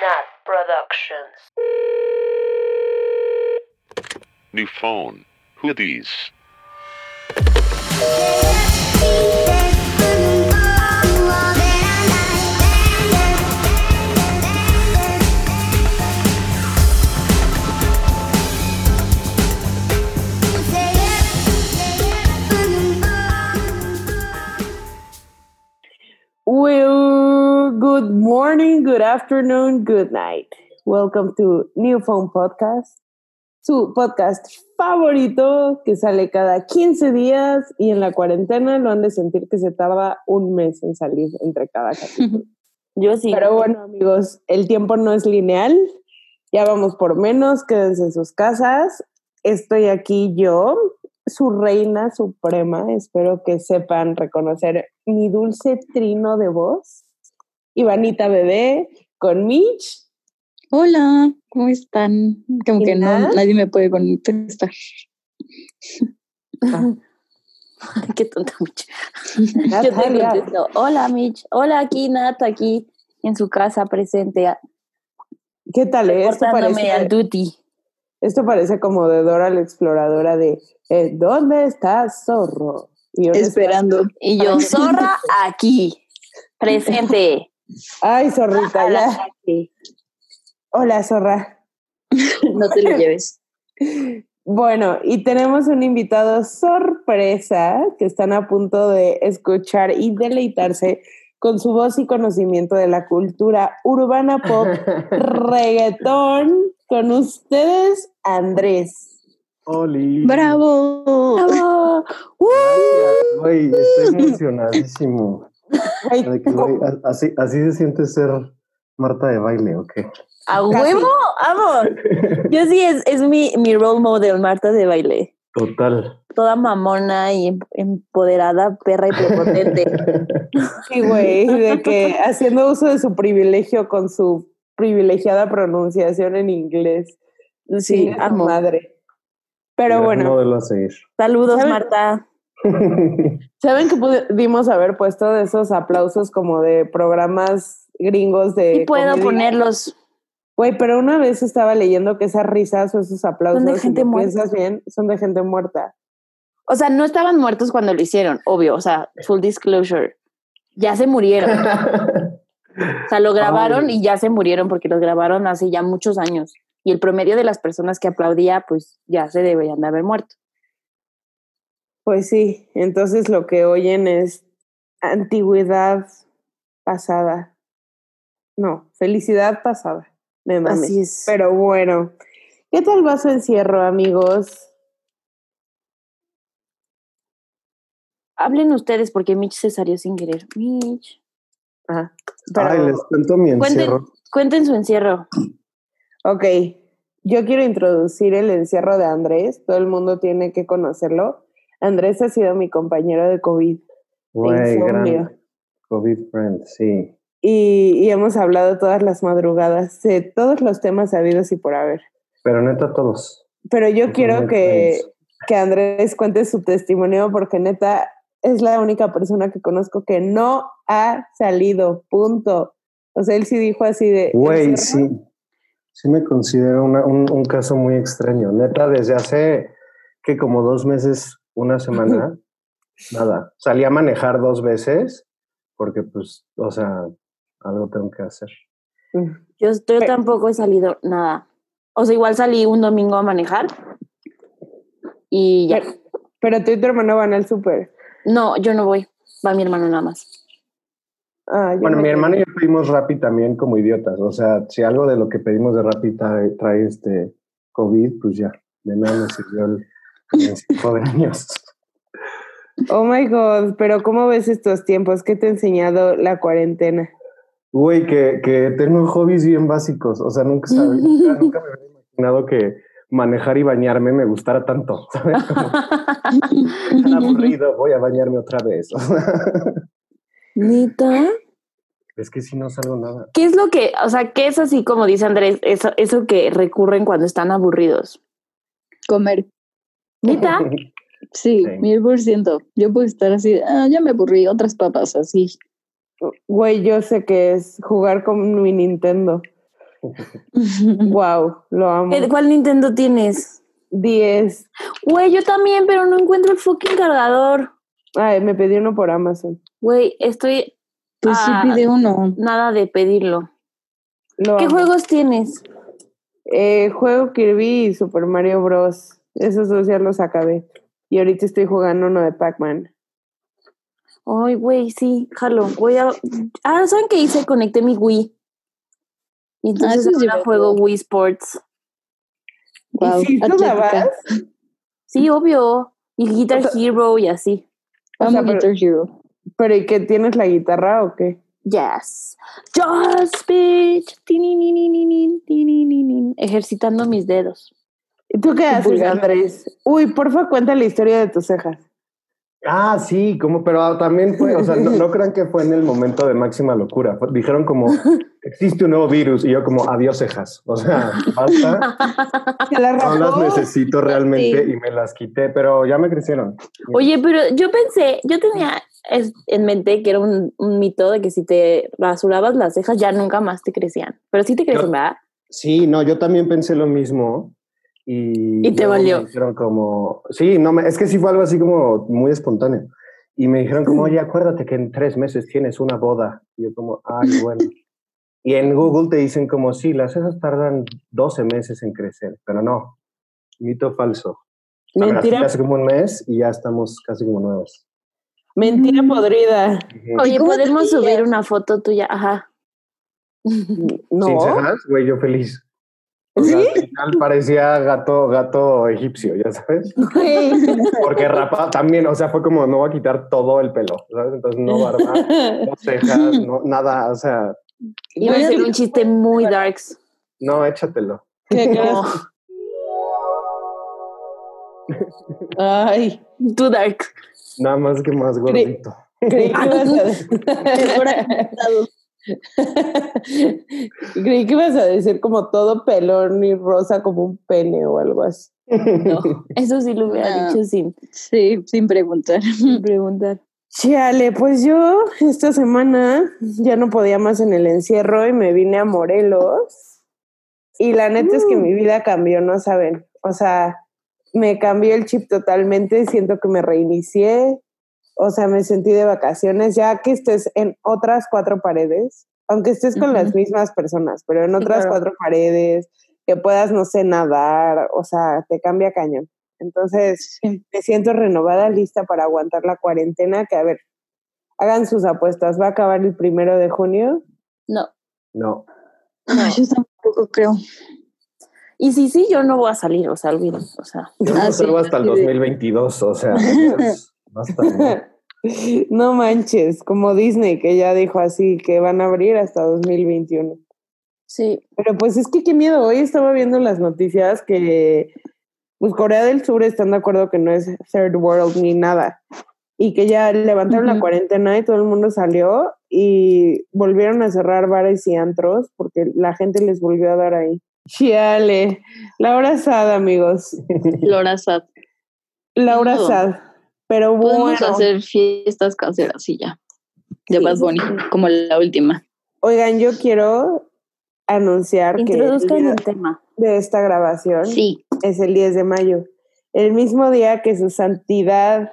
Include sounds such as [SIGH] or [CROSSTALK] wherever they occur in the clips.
Nat Productions. New phone. Who these? Good morning, good afternoon, good night. Welcome to New Phone Podcast, su podcast favorito que sale cada 15 días y en la cuarentena lo han de sentir que se tarda un mes en salir entre cada capítulo. [LAUGHS] Yo sí. Pero bueno, amigos, el tiempo no es lineal. Ya vamos por menos, quédense en sus casas. Estoy aquí yo, su reina suprema. Espero que sepan reconocer mi dulce trino de voz. Ivanita Bebé con Mitch. Hola, ¿cómo están? Como ¿Y que no, nadie me puede contestar. Ah. [LAUGHS] Qué tonta, Mitch. [LAUGHS] Yo te contesto. Hola, Mitch. Hola, aquí, Nat, aquí en su casa presente, a- ¿Qué tal? Esto portándome al parece, duty. esto parece como de Dora la exploradora de eh, ¿Dónde estás, zorro? Y Esperando. Y yo, zorra, aquí, presente. [LAUGHS] Ay, zorrita, ya. Hola, zorra. [LAUGHS] No te lo lleves. Bueno, y tenemos un invitado sorpresa que están a punto de escuchar y deleitarse con su voz y conocimiento de la cultura urbana pop, [LAUGHS] reggaetón. Con ustedes, Andrés. Oli. ¡Bravo! ¡Bravo! Güey, estoy emocionadísimo. Así, así se siente ser Marta de baile, ¿o qué? ¡A huevo! ¡Vamos! Yo sí, es, es mi, mi role model, Marta de baile. Total. Toda mamona y em- empoderada, perra y prepotente. [LAUGHS] Sí, güey, de que haciendo uso de su privilegio con su privilegiada pronunciación en inglés. Sí, su amo. madre. Pero Gran bueno, modelo a seguir. Saludos, ¿Saben? Marta. ¿Saben que pudimos haber puesto de esos aplausos como de programas gringos de Y puedo comedia? ponerlos. Güey, pero una vez estaba leyendo que esas risas o esos aplausos, Son de gente muerta. piensas bien, son de gente muerta. O sea, no estaban muertos cuando lo hicieron, obvio. O sea, full disclosure. Ya se murieron. [LAUGHS] O sea, lo grabaron Ay. y ya se murieron porque los grabaron hace ya muchos años. Y el promedio de las personas que aplaudía, pues ya se deberían de haber muerto. Pues sí, entonces lo que oyen es antigüedad pasada. No, felicidad pasada. Me mames. Así es. Pero bueno, ¿qué tal va su encierro, amigos? Hablen ustedes porque Mitch se salió sin querer. Mitch. Ajá. Pero, Ay, les cuento mi Cuenten, encierro. cuenten su encierro. ok, yo quiero introducir el encierro de Andrés. Todo el mundo tiene que conocerlo. Andrés ha sido mi compañero de COVID. Insomnio. gran COVID friend, sí. Y, y hemos hablado todas las madrugadas de todos los temas habidos y por haber. Pero neta, todos. Pero yo quiero que, friends. que Andrés cuente su testimonio porque neta es la única persona que conozco que no ha salido, punto. O sea, él sí dijo así de... Güey, sí. Sí me considero una- un, un caso muy extraño. Neta, desde hace que como dos meses, una semana, nada. Salí a manejar dos veces porque pues, o sea, algo tengo que hacer. Yo, yo tampoco he salido nada. O sea, igual salí un domingo a manejar y ya. Pero, pero tú y tu hermano van al súper. No, yo no voy. Va mi hermano nada más. Ah, Bueno, no mi hermano y yo pedimos Rappi también como idiotas. O sea, si algo de lo que pedimos de Rappi trae, trae este COVID, pues ya, de nada nos sirvió el cinco de años. Oh my God, pero ¿cómo ves estos tiempos? ¿Qué te ha enseñado la cuarentena? Güey, que, que tengo hobbies bien básicos. O sea, nunca, sabía- nunca, nunca me había imaginado que manejar y bañarme me gustara tanto. [LAUGHS] ¿Sabes? Como tan aburrido, voy a bañarme otra vez. ¿Nita? es que si no salgo nada. ¿Qué es lo que, o sea, qué es así como dice Andrés, eso, eso que recurren cuando están aburridos? Comer. ¿Nita? [LAUGHS] Sí, Sí. mil por ciento. Yo puedo estar así, ah, ya me aburrí, otras papas así. Güey, yo sé que es jugar con mi Nintendo. [LAUGHS] Wow, lo amo. ¿Qué- ¿Cuál Nintendo tienes? 10. Güey, yo también, pero no encuentro el fucking cargador. Ay, me pedí uno por Amazon. Güey, estoy Pues Ah. sí pide uno. nada de pedirlo. Lo ¿Qué amo. juegos tienes? Eh, juego Kirby y Super Mario Bros. Esos dos ya los acabé. Y ahorita estoy jugando uno de Pac-Man. Ay, güey, sí, jalo. Voy a. Ah, ¿saben qué hice? Conecté mi Wii. Y entonces es ahora juego Wii Sports. Wow, ¿Y si tú la vas? Sí, obvio. Y Guitar Hero y así. O sea, pero- Guitar Hero. ¿Pero y qué tienes la guitarra o qué? Yes. Just bitch. Ejercitando mis dedos. ¿Y tú qué haces, pulgar. Andrés? Uy, porfa, cuenta la historia de tus cejas. Ah, sí, como, pero también fue, o sea, no, no crean que fue en el momento de máxima locura. Dijeron como, existe un nuevo virus, y yo como, adiós cejas. O sea, basta, [LAUGHS] ¿Se la no las necesito realmente y me las quité, pero ya me crecieron. Oye, pero yo pensé, yo tenía en mente que era un, un mito de que si te rasurabas las cejas ya nunca más te crecían. Pero sí te crecen, Yo- ¿verdad? Sí, no, yo también pensé lo mismo. Y, Y te valió. Me dijeron como, sí, no, me- es que sí fue algo así como muy espontáneo. Y me dijeron como, oye, acuérdate que en tres meses tienes una boda. Y yo como, ay, [LAUGHS] bueno. Y en Google te dicen como, sí, las cejas tardan 12 meses en crecer, pero no, mito falso. Mentira, Hace como un mes y ya estamos casi como nuevos. mentira podrida. Ujú. Oye, podemos subir una foto tuya. Ajá. [LAUGHS] No. Sin cejas, güey, yo feliz. O sea, al final parecía gato, gato egipcio, ya sabes. [LAUGHS] Güey. Porque rapado también, o sea, fue como no voy a quitar todo el pelo, ¿sabes? Entonces no barba, [LAUGHS] no cejas, no, nada, o sea, Iba a ser un chiste muy darks. no, échatelo. ¿Qué [LAUGHS] No, crees? Ay, too dark. Nada más que más gordito. creí que ibas a decir... [LAUGHS] creí que ibas a decir como todo pelón y rosa como un pene o algo así. No, [LAUGHS] eso sí lo hubiera No. dicho sin, Sí, sin preguntar. sin preguntar. Chale, pues yo esta semana ya no podía más en el encierro y me vine a Morelos. Y la neta es que mi vida cambió, no saben. O sea, me cambió el chip totalmente, siento que me reinicié. O sea, me sentí de vacaciones, ya que estés en otras cuatro paredes, aunque estés con las mismas personas, pero en Sí, otras claro. cuatro paredes, que puedas, no sé, nadar, o sea, te cambia cañón. Entonces, Sí. me siento renovada, lista para aguantar la cuarentena, que a ver, hagan sus apuestas, va a acabar el primero de junio. No. No, yo tampoco creo. Y sí, sí, yo no voy a salir, o sea, olviden. O sea, yo Ah, no salgo hasta el Sí. 2022, o sea, [LAUGHS] basta. ¿no? [LAUGHS] no manches, como Disney, que ya dijo así, que van a abrir hasta 2021. sí. Pero pues es que qué miedo, hoy estaba viendo las noticias que pues Corea del Sur están de acuerdo que no es third world ni nada y que ya levantaron la cuarentena y todo el mundo salió y volvieron a cerrar bares y antros porque la gente les volvió a dar ahí. Chiale, Laura Sad, amigos. Laura Sad. Laura. Sad. Pero bueno, Podemos hacer fiestas caseras y ya. De Sí, Bad Bunny, como la última. oigan, yo quiero anunciar que el Introduzcan el tema. de esta grabación Sí. es el 10 de mayo, el mismo día que su santidad,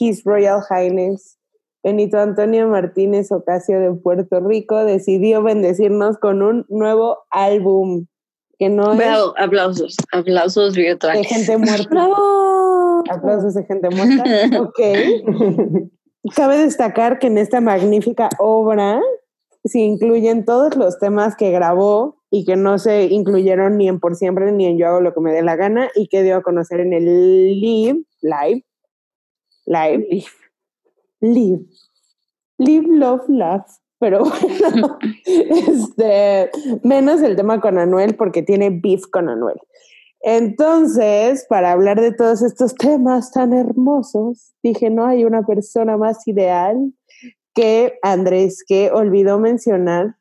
His Royal Highness, Benito Antonio Martínez Ocasio de Puerto Rico, decidió bendecirnos con un nuevo álbum, que no es Bravo, aplausos. Aplausos de gente [LAUGHS] muerta. ¡Bravo! Aplausos de gente muerta. [LAUGHS] Ok. Cabe destacar que en esta magnífica obra se incluyen todos los temas que grabó y que no se incluyeron ni en Por Siempre ni en Yo Hago Lo Que Me Dé La Gana y que dio a conocer en el Live, Live, Live, Live, Live, Love, Love. Pero bueno, [LAUGHS] este, menos el tema con Anuel porque tiene beef con Anuel. Entonces, para hablar de todos estos temas tan hermosos, dije, no hay una persona más ideal que Andrés, que olvidó mencionar,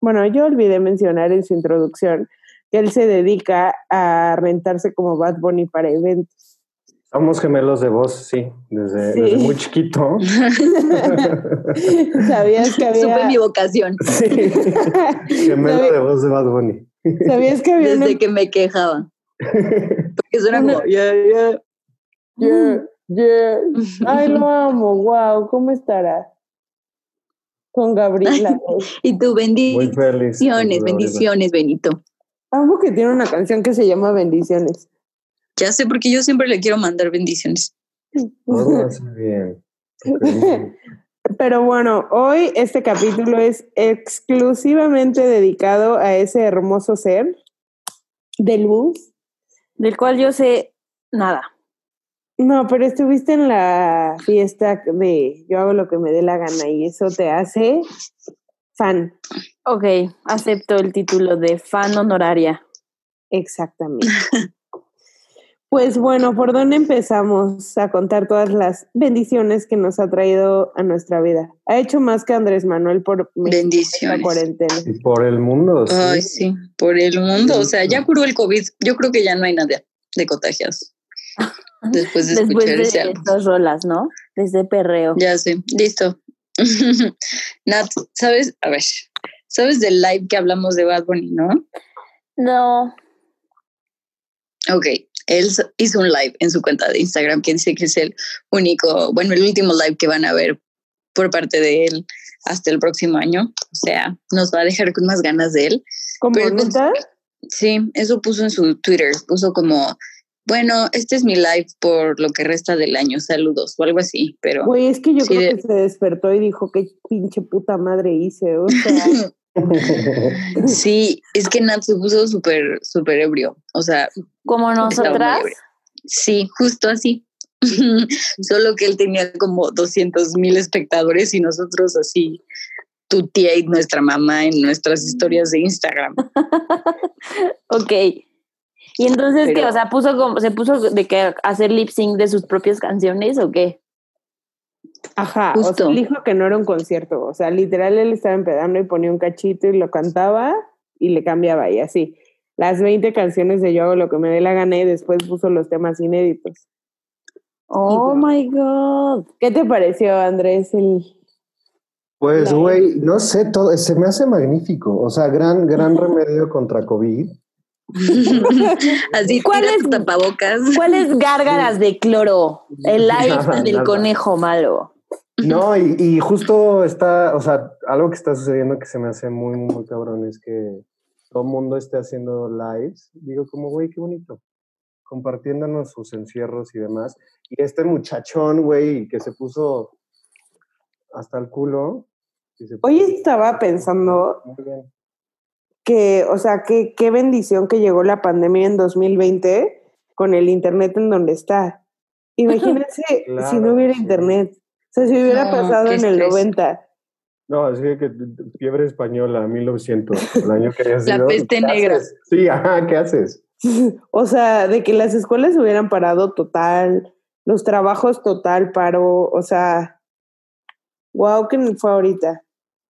bueno, yo olvidé mencionar en su introducción que él se dedica a rentarse como Bad Bunny para eventos. Somos gemelos de voz, sí, desde, Sí. desde muy chiquito. [LAUGHS] ¿Sabías que Supe había, mi vocación Sí. [LAUGHS] Gemelo de voz de Bad Bunny. ¿sabías que había una desde que me quejaba. Porque suena Una- como, yeah, yeah. Yeah, yeah. Ay, lo [LAUGHS] amo, wow, ¿cómo estará? Con Gabriela. [LAUGHS] Y tu Muy bendiciones, feliz. bendiciones, Benito. Amo que tiene una canción que se llama Bendiciones. Ya sé, porque yo siempre le quiero mandar bendiciones. Todo bien. [LAUGHS] Pero bueno, hoy este capítulo es exclusivamente dedicado a ese hermoso ser del bus. Del cual yo sé nada. No, pero estuviste en la fiesta de yo hago lo que me dé la gana y eso te hace fan. Ok, acepto el título de fan honoraria. Exactamente. [LAUGHS] Pues bueno, ¿por dónde empezamos a contar todas las bendiciones que nos ha traído a nuestra vida? Ha hecho más que Andrés Manuel por la Bendiciones. cuarentena. Y por el mundo, sí. Ay, sí, por el mundo. O sea, ya curó el COVID. Yo creo que ya no hay nada de contagios. [LAUGHS] Después de Después escuchar de ese álbum. estas rolas, ¿no? Desde perreo. Ya sé, listo. [LAUGHS] Nat, ¿sabes? A ver, ¿sabes del live que hablamos de Bad Bunny, no? No. Ok, él hizo un live en su cuenta de Instagram que dice que es el único, bueno, el último live que van a ver por parte de él hasta el próximo año. O sea, nos va a dejar con más ganas de él. ¿Cómo neta? Sí, eso puso en su Twitter, puso como, bueno, este es mi live por lo que resta del año, saludos o algo así, pero Güey, es que yo Sí, creo de- que se despertó y dijo, qué pinche puta madre hice. O sea, [LAUGHS] [LAUGHS] sí, es que Nat se puso súper, súper ebrio, o sea, Como nosotras. sí, justo así. [LAUGHS] Solo que él tenía como 200 mil espectadores y nosotros así, tu tía y nuestra mamá en nuestras historias de Instagram. [LAUGHS] Ok. Y entonces, ¿qué? Pero- O sea, puso como, se puso de que hacer lip sync de sus propias canciones o qué? Ajá, o sea, Justo. él dijo que no era un concierto. O sea, literal, él estaba empedando y ponía un cachito y lo cantaba y le cambiaba y así. Las 20 canciones de Yo hago lo que me dé la gana y después puso los temas inéditos. Oh my God. ¿Qué te pareció, Andrés? El... Pues, güey, no sé, todo, se me hace magnífico. O sea, gran, gran remedio contra COVID. [LAUGHS] Así, ¿Cuál tira es- tu tapabocas. ¿Cuáles gárgaras de cloro? El [LAUGHS] live del nada. conejo malo. No, y, y justo está, o sea, algo que está sucediendo que se me hace muy, muy, muy cabrón es que todo el mundo esté haciendo lives. Digo, como, güey, qué bonito. Compartiéndonos sus encierros y demás. Y este muchachón, güey, que se puso hasta el culo. y se Hoy puso- estaba pensando Muy bien. Que, o sea, que, qué bendición que llegó la pandemia en 2020 con el internet en donde está. Imagínense [LAUGHS] si no hubiera sí. internet. O sea, si hubiera No, pasado en el estrés. 90. No, es que, que fiebre española, 1900, el año que haya La sido. peste ¿qué negra. haces? Sí, ajá, ¿qué haces? [LAUGHS] O sea, de que las escuelas hubieran parado total, los trabajos total paro, o sea, wow, que fue ahorita.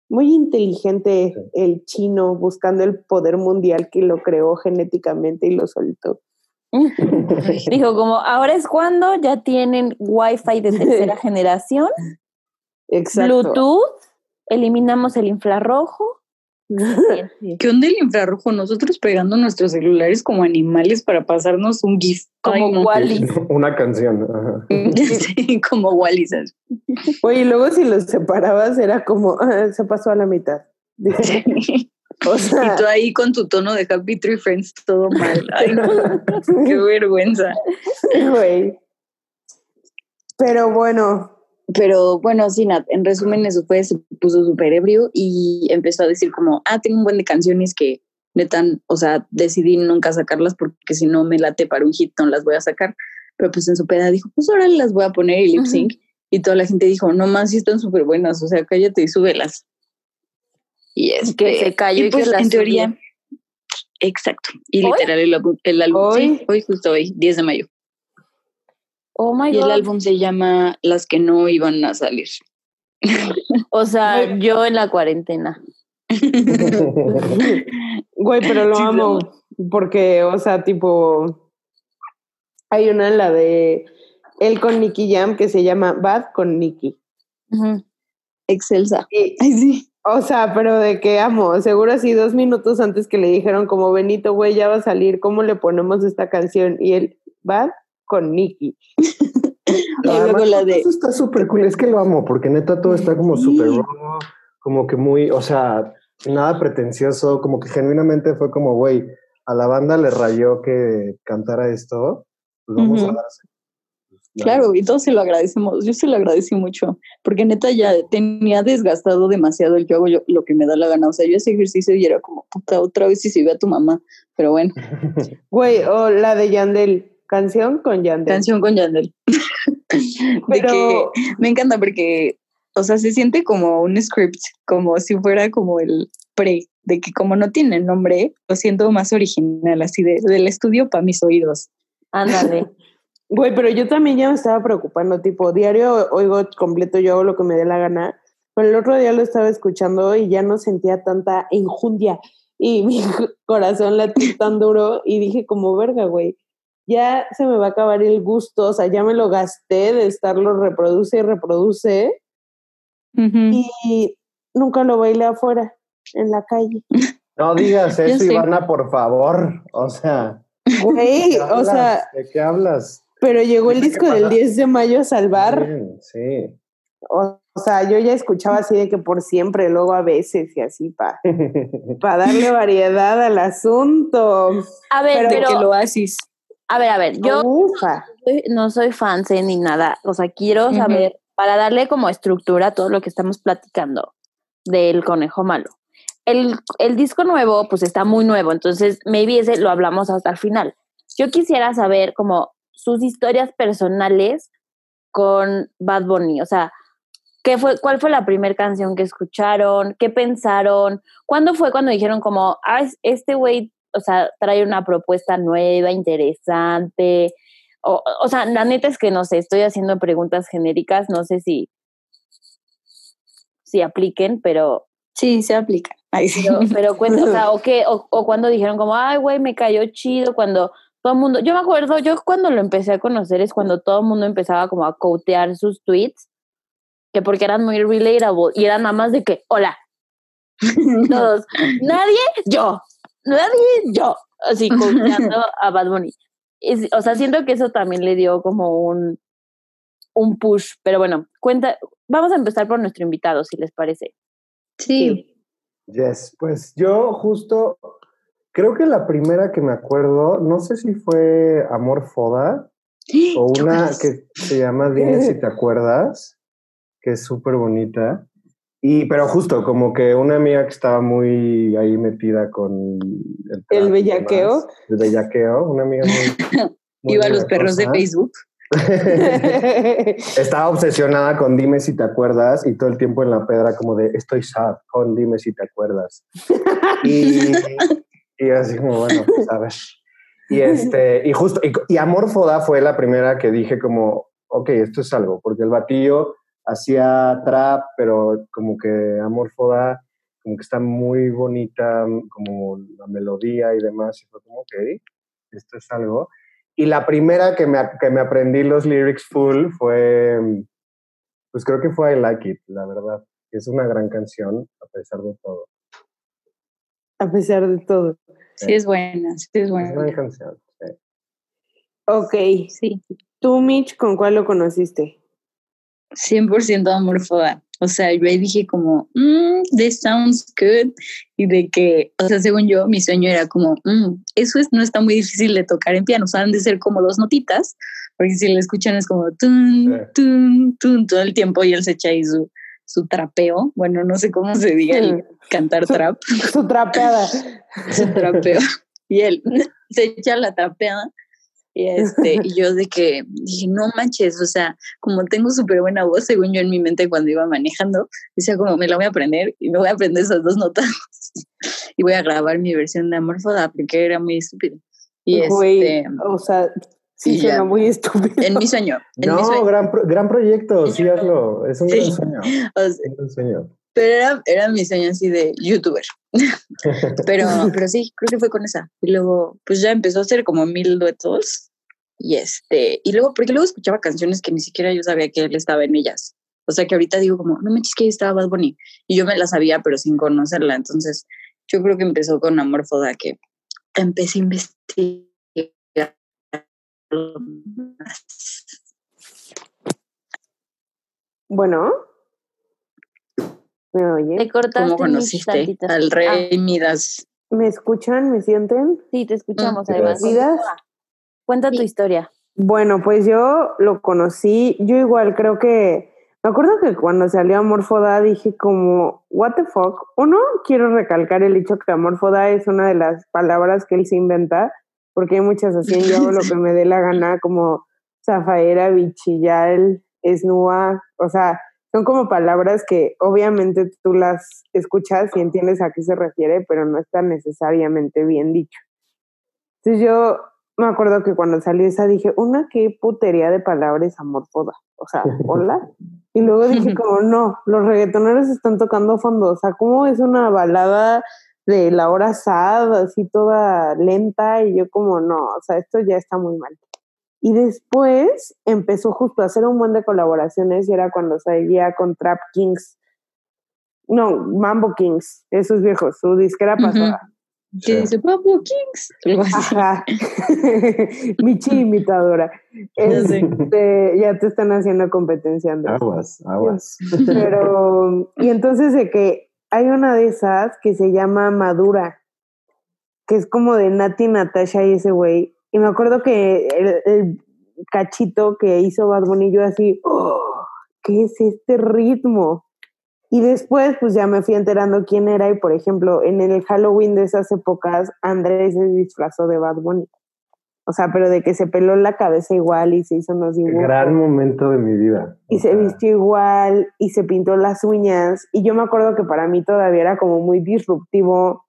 Muy inteligente Sí. el chino buscando el poder mundial que lo creó genéticamente y lo soltó. [LAUGHS] Dijo como, ahora es cuando ya tienen wifi de tercera generación, Exacto. Bluetooth, eliminamos el infrarrojo. [LAUGHS] ¿Qué onda el infrarrojo? Nosotros pegando nuestros celulares como animales para pasarnos un GIF. Como Ay, no. Wally. Una canción. Ajá. [LAUGHS] Sí, como Wally. ¿sabes? [LAUGHS] Oye, y luego si los separabas era como, "Ah, se pasó a la mitad. Dije, o Y sea, tú ahí con tu tono de Happy Tree Friends todo mal. Ay, no, qué vergüenza. güey. Pero bueno, Pero bueno, sí, Nat, en resumen, eso fue, se puso súper ebrio y empezó a decir como, ah, tengo un buen de canciones que neta, o sea, decidí nunca sacarlas porque si no me late para un hit, no las voy a sacar. Pero pues en su peda dijo, pues ahora las voy a poner y lip sync. Y toda la gente dijo, no más, sí están súper buenas, o sea, cállate y súbelas. Y es que se cayó y que las en teoría, subió. exacto. Y ¿Hoy? literal, el, el álbum, ¿Hoy? sí, hoy, justo hoy, 10 de mayo. Oh my Y el álbum se llama Las que no iban a salir. O sea, yo en la cuarentena. [LAUGHS] Güey, pero lo Sí, amo. Porque, o sea, tipo, hay una, la de él con Nicky Jam que se llama Bad con Nicky. Excelsa. Y, Ay, sí. o sea, pero de que amo, seguro así dos minutos antes que le dijeron como Benito, güey, ya va a salir, ¿cómo le ponemos esta canción? Y él, Bad con Nicky. [LAUGHS] La de. Eso está súper cool, es que lo amo, porque neta todo está como Sí. súper raw, como que muy, o sea, nada pretencioso, como que genuinamente fue como, güey, a la banda le rayó que cantara esto, pues vamos a darse. Claro, y todos se lo agradecemos. Yo se lo agradecí mucho, porque neta ya tenía desgastado demasiado el yo hago yo lo que me da la gana. O sea, yo ese ejercicio y era como, puta, otra vez y se ve a tu mamá. Pero bueno, [LAUGHS] Güey, o la de Yandel, canción con Yandel. canción con Yandel. [LAUGHS] de Pero, que me encanta porque, o sea, se siente como un script, como si fuera como el pre, de que como no tiene nombre, lo siento más original, así de, del estudio para mis oídos. Ándale. [LAUGHS] güey, pero yo también ya me estaba preocupando, tipo, diario oigo completo, yo hago lo que me dé la gana, pero el otro día lo estaba escuchando y ya no sentía tanta enjundia y [LAUGHS] mi corazón latía tan duro y dije como, verga, güey, ya se me va a acabar el gusto, o sea, ya me lo gasté de estarlo reproduce y reproduce y nunca lo bailé afuera, en la calle. No digas [LAUGHS] eso. Ivana, por favor. O sea, Güey, ¿de qué o sea? ¿de qué hablas? pero llegó el disco del para- 10 de mayo a salvar. Bien, sí. O, o sea, yo ya escuchaba así de que por siempre, luego a veces y así para [LAUGHS] darle variedad al asunto. A ver, pero, que lo haces. A ver, a ver, yo Ufa. soy- no soy fan ni nada. O sea, quiero saber, para darle como estructura a todo lo que estamos platicando del conejo malo. El, el disco nuevo, pues está muy nuevo, entonces maybe ese lo hablamos hasta el final. Yo quisiera saber como sus historias personales con Bad Bunny, o sea, ¿qué fue, ¿cuál fue la primera canción que escucharon? ¿Qué pensaron? ¿Cuándo fue cuando dijeron como, ah, es- este güey, o sea, trae una propuesta nueva, interesante? O, o sea, la neta es que no sé, estoy haciendo preguntas genéricas, no sé si, si apliquen, pero, Sí, se aplica. Ay, sí. pero, pero o sea, [LAUGHS] o qué, o, o cuando dijeron como, ay, güey, me cayó chido, cuando todo el mundo, yo me acuerdo, yo cuando lo empecé a conocer es cuando todo el mundo empezaba como a cotear sus tweets, que porque eran muy relatable, y eran nada más de que, hola, [LAUGHS] todos, nadie, yo, yo, así [LAUGHS] coteando a Bad Bunny. O sea, siento que eso también le dio como un, un push, pero bueno, cuenta, vamos a empezar por nuestro invitado, si les parece. Sí. Yes, pues yo justo creo que la primera que me acuerdo, no sé si fue Amor Foda [GASPS] o una que se llama [LAUGHS] Dime si te acuerdas, que es súper bonita. Y, pero justo como que una amiga que estaba muy ahí metida con el, y bellaqueo. demás, El bellaqueo, una amiga muy. [LAUGHS] muy Iba a los perros de. Facebook. [LAUGHS] Estaba obsesionada con Dime si te acuerdas y todo el tiempo en la pedra como de estoy sad con Dime si te acuerdas. Y, y así como, bueno, pues a ver. Y, este, y justo, y, y Amor Foda fue la primera que dije como, ok, esto es algo, porque el batillo hacía trap, pero como que Amor Foda como que está muy bonita, como la melodía y demás, y fue como, ok, esto es algo. Y la primera que me, que me aprendí los lyrics full fue, pues creo que fue I Like It, la verdad. Es una gran canción, a pesar de todo. A pesar de todo. Sí, es buena, sí, es Es una buena. canción. sí. Ok. Sí, ¿Tú, Mitch, con cuál lo conociste? 100% amor foda. O sea, yo ahí dije como, mm, this sounds good. Y de que, o sea, según yo, mi sueño era como, mm, eso es, no está muy difícil de tocar en piano. O sea, han de ser como dos notitas, porque si lo escuchan es como, tun, tun, tun, todo el tiempo y él se echa ahí su, su trapeo. Bueno, no sé cómo se diga el cantar trap. Su trapeada. [LAUGHS] su trapeo. Y él [LAUGHS] se echa la trapeada. Y, este, y yo de que dije, no manches, o sea, como tengo súper buena voz, según yo en mi mente cuando iba manejando, decía como me la voy a aprender y me voy a aprender esas dos notas [LAUGHS] y voy a grabar mi versión de Amor Foda porque era muy estúpido. Y Güey, este, o sea, sí suena ya. muy estúpido. en mi sueño, en mi No, sueño, gran, pro- gran proyecto, sí hazlo. Es un Sí. gran sueño. [LAUGHS] o sea, Es un sueño. pero era, era mi sueño así de youtuber. [LAUGHS] Pero, pero sí, creo que fue con esa. Y luego, pues ya empezó a hacer como mil duetos. Y este, y luego, porque luego escuchaba canciones que ni siquiera yo sabía que él estaba en ellas. O sea que ahorita digo como, no me que ahí estaba Bad Bunny. Y yo me la sabía, pero sin conocerla. Entonces, yo creo que empezó con Amor Foda, que empecé a investigar. Bueno. ¿Me oye? Te cortaste ¿Cómo conociste al Ah, rey Midas? ¿Me escuchan? ¿Me sienten? sí, te escuchamos Mm, además. ¿Vidas? Cuenta tu historia. Bueno, pues yo lo conocí, yo igual creo que, me acuerdo que cuando salió Amorfoda dije como, what the fuck, uno, quiero recalcar el hecho que Amorfoda es una de las palabras que él se inventa, porque hay muchas así, yo hago lo que me dé la gana, como zafaera, bichillal, esnúa, o sea, son como palabras que obviamente tú las escuchas y entiendes a qué se refiere, pero no está necesariamente bien dicho. Entonces yo me acuerdo que cuando salió esa dije, una qué putería de palabras amorfoda. O sea, [LAUGHS] hola. Y luego dije como, [LAUGHS] no, los reggaetoneros están tocando fondo. O sea, como es una balada de la hora sad, así toda lenta. Y yo como, no, o sea, esto ya está muy mal. Y después empezó justo a hacer un buen de colaboraciones y era cuando salía con Trap Kings. No, Mambo Kings, esos viejos, su disquera pasada. Que Sí. dice, Papu Kings. algo así. Ajá. [LAUGHS] Michi imitadora. Sé. Este, ya te están haciendo competencia, Andrés. Aguas, aguas. Pero, y entonces de que hay una de esas que se llama Madura, que es como de Nati, Natasha y ese güey. Y me acuerdo que el, el cachito que hizo Bad Bunny, yo así, "Oh, ¿qué es este ritmo? Y después, pues ya me fui enterando quién era. Y por ejemplo, en el Halloween de esas épocas, Andrés se disfrazó de Bad Bunny. O sea, pero de que se peló la cabeza igual y se hizo unos dibujos Gran momento de mi vida. y O se sea, vistió igual y se pintó las uñas. Y yo me acuerdo que para mí todavía era como muy disruptivo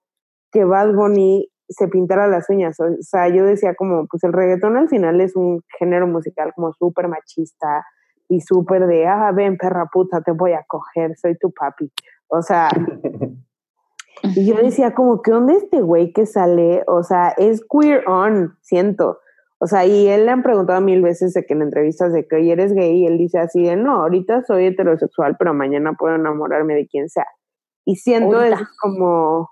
que Bad Bunny se pintara las uñas. O sea, yo decía como, pues el reggaetón al final es un género musical como súper machista y súper de, ah, ven perra puta, te voy a coger, soy tu papi. O sea, [LAUGHS] y yo decía como, ¿qué onda este güey que sale? O sea, es queer on, siento. O sea, y él le han preguntado mil veces de que en entrevistas de que hoy eres gay y él dice así de, no, ahorita soy heterosexual, pero mañana puedo enamorarme de quien sea. Y siento Ahorita. es como,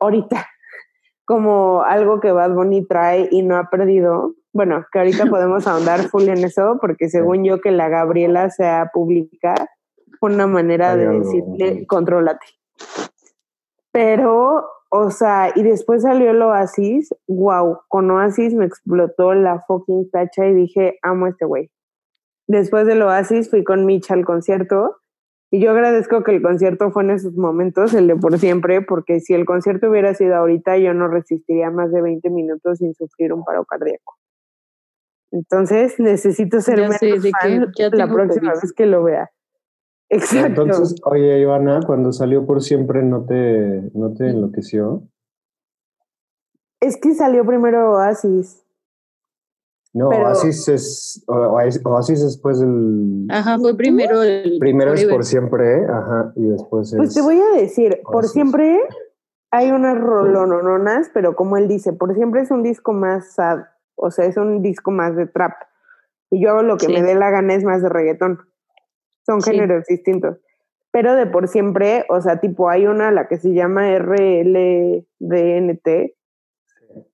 ahorita, [LAUGHS] como algo que Bad Bunny trae y no ha perdido. Bueno, que ahorita [LAUGHS] podemos ahondar full en eso, porque según yo que la Gabriela sea pública, fue una manera de algo, decirle, contrólate. Pero, o sea, y después salió el Oasis, wow, con Oasis me explotó la fucking tacha y dije, amo a este güey. Después del Oasis fui con Mitch al concierto y yo agradezco que el concierto fue en esos momentos, el de por siempre, porque si el concierto hubiera sido ahorita, yo no resistiría más de 20 minutos sin sufrir un paro cardíaco. Entonces necesito ser menos sé, de que fan la próxima COVID. vez que lo vea. Exacto. Entonces, oye, Ivana, cuando salió por siempre, ¿no te, no te enloqueció? es que salió primero Oasis. No, Pero- Oasis es, o- Oasis Oasis es después del... Ajá, fue primero el. Primero es por siempre, ajá, y después es... Pues te voy a decir, por siempre hay unas rolononas, pero como él dice, por siempre es un disco más sad, o sea, es un disco más de trap. Y yo hago lo que Sí. me dé la gana es más de reggaetón. Son Sí. géneros distintos. Pero de por siempre, o sea, tipo, hay una, la que se llama RLDNT,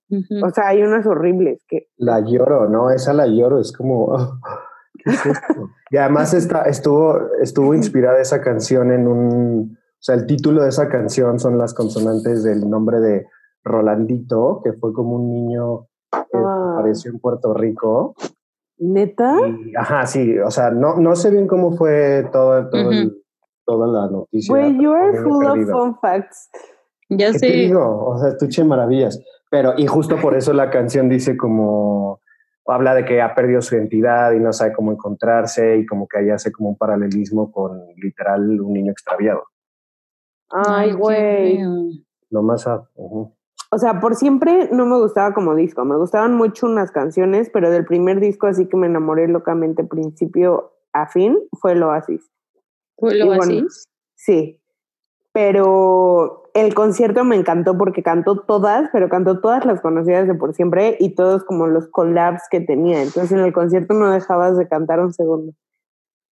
Ujú. o sea, hay unas horribles que La lloro, ¿no? Esa la lloro, es como... [LAUGHS] ¿qué es esto? y además está, estuvo, estuvo inspirada esa canción en un... O sea, el título de esa canción son las consonantes del nombre de Rolandito, que fue como un niño que Ah. Apareció en Puerto Rico. neta. Y, ajá, sí, o sea, no, no sé bien cómo fue todo, todo el- toda la noticia. Güey, you are full of fun facts. Ya ¿Qué te sé. digo? O sea, estuche maravillas. Pero, y justo por eso la canción dice como, habla de que ha perdido su identidad y no sabe cómo encontrarse y como que ahí hace como un paralelismo con literal un niño extraviado. Ay, güey. Lo más ujú. O sea, por siempre no me gustaba como disco, me gustaban mucho unas canciones, pero del primer disco así que me enamoré locamente principio a fin fue el Oasis. ¿Fue bueno, así? Sí, pero el concierto me encantó porque cantó todas, pero cantó todas las conocidas de por siempre y todos como los collabs que tenía. Entonces en el concierto no dejabas de cantar un segundo.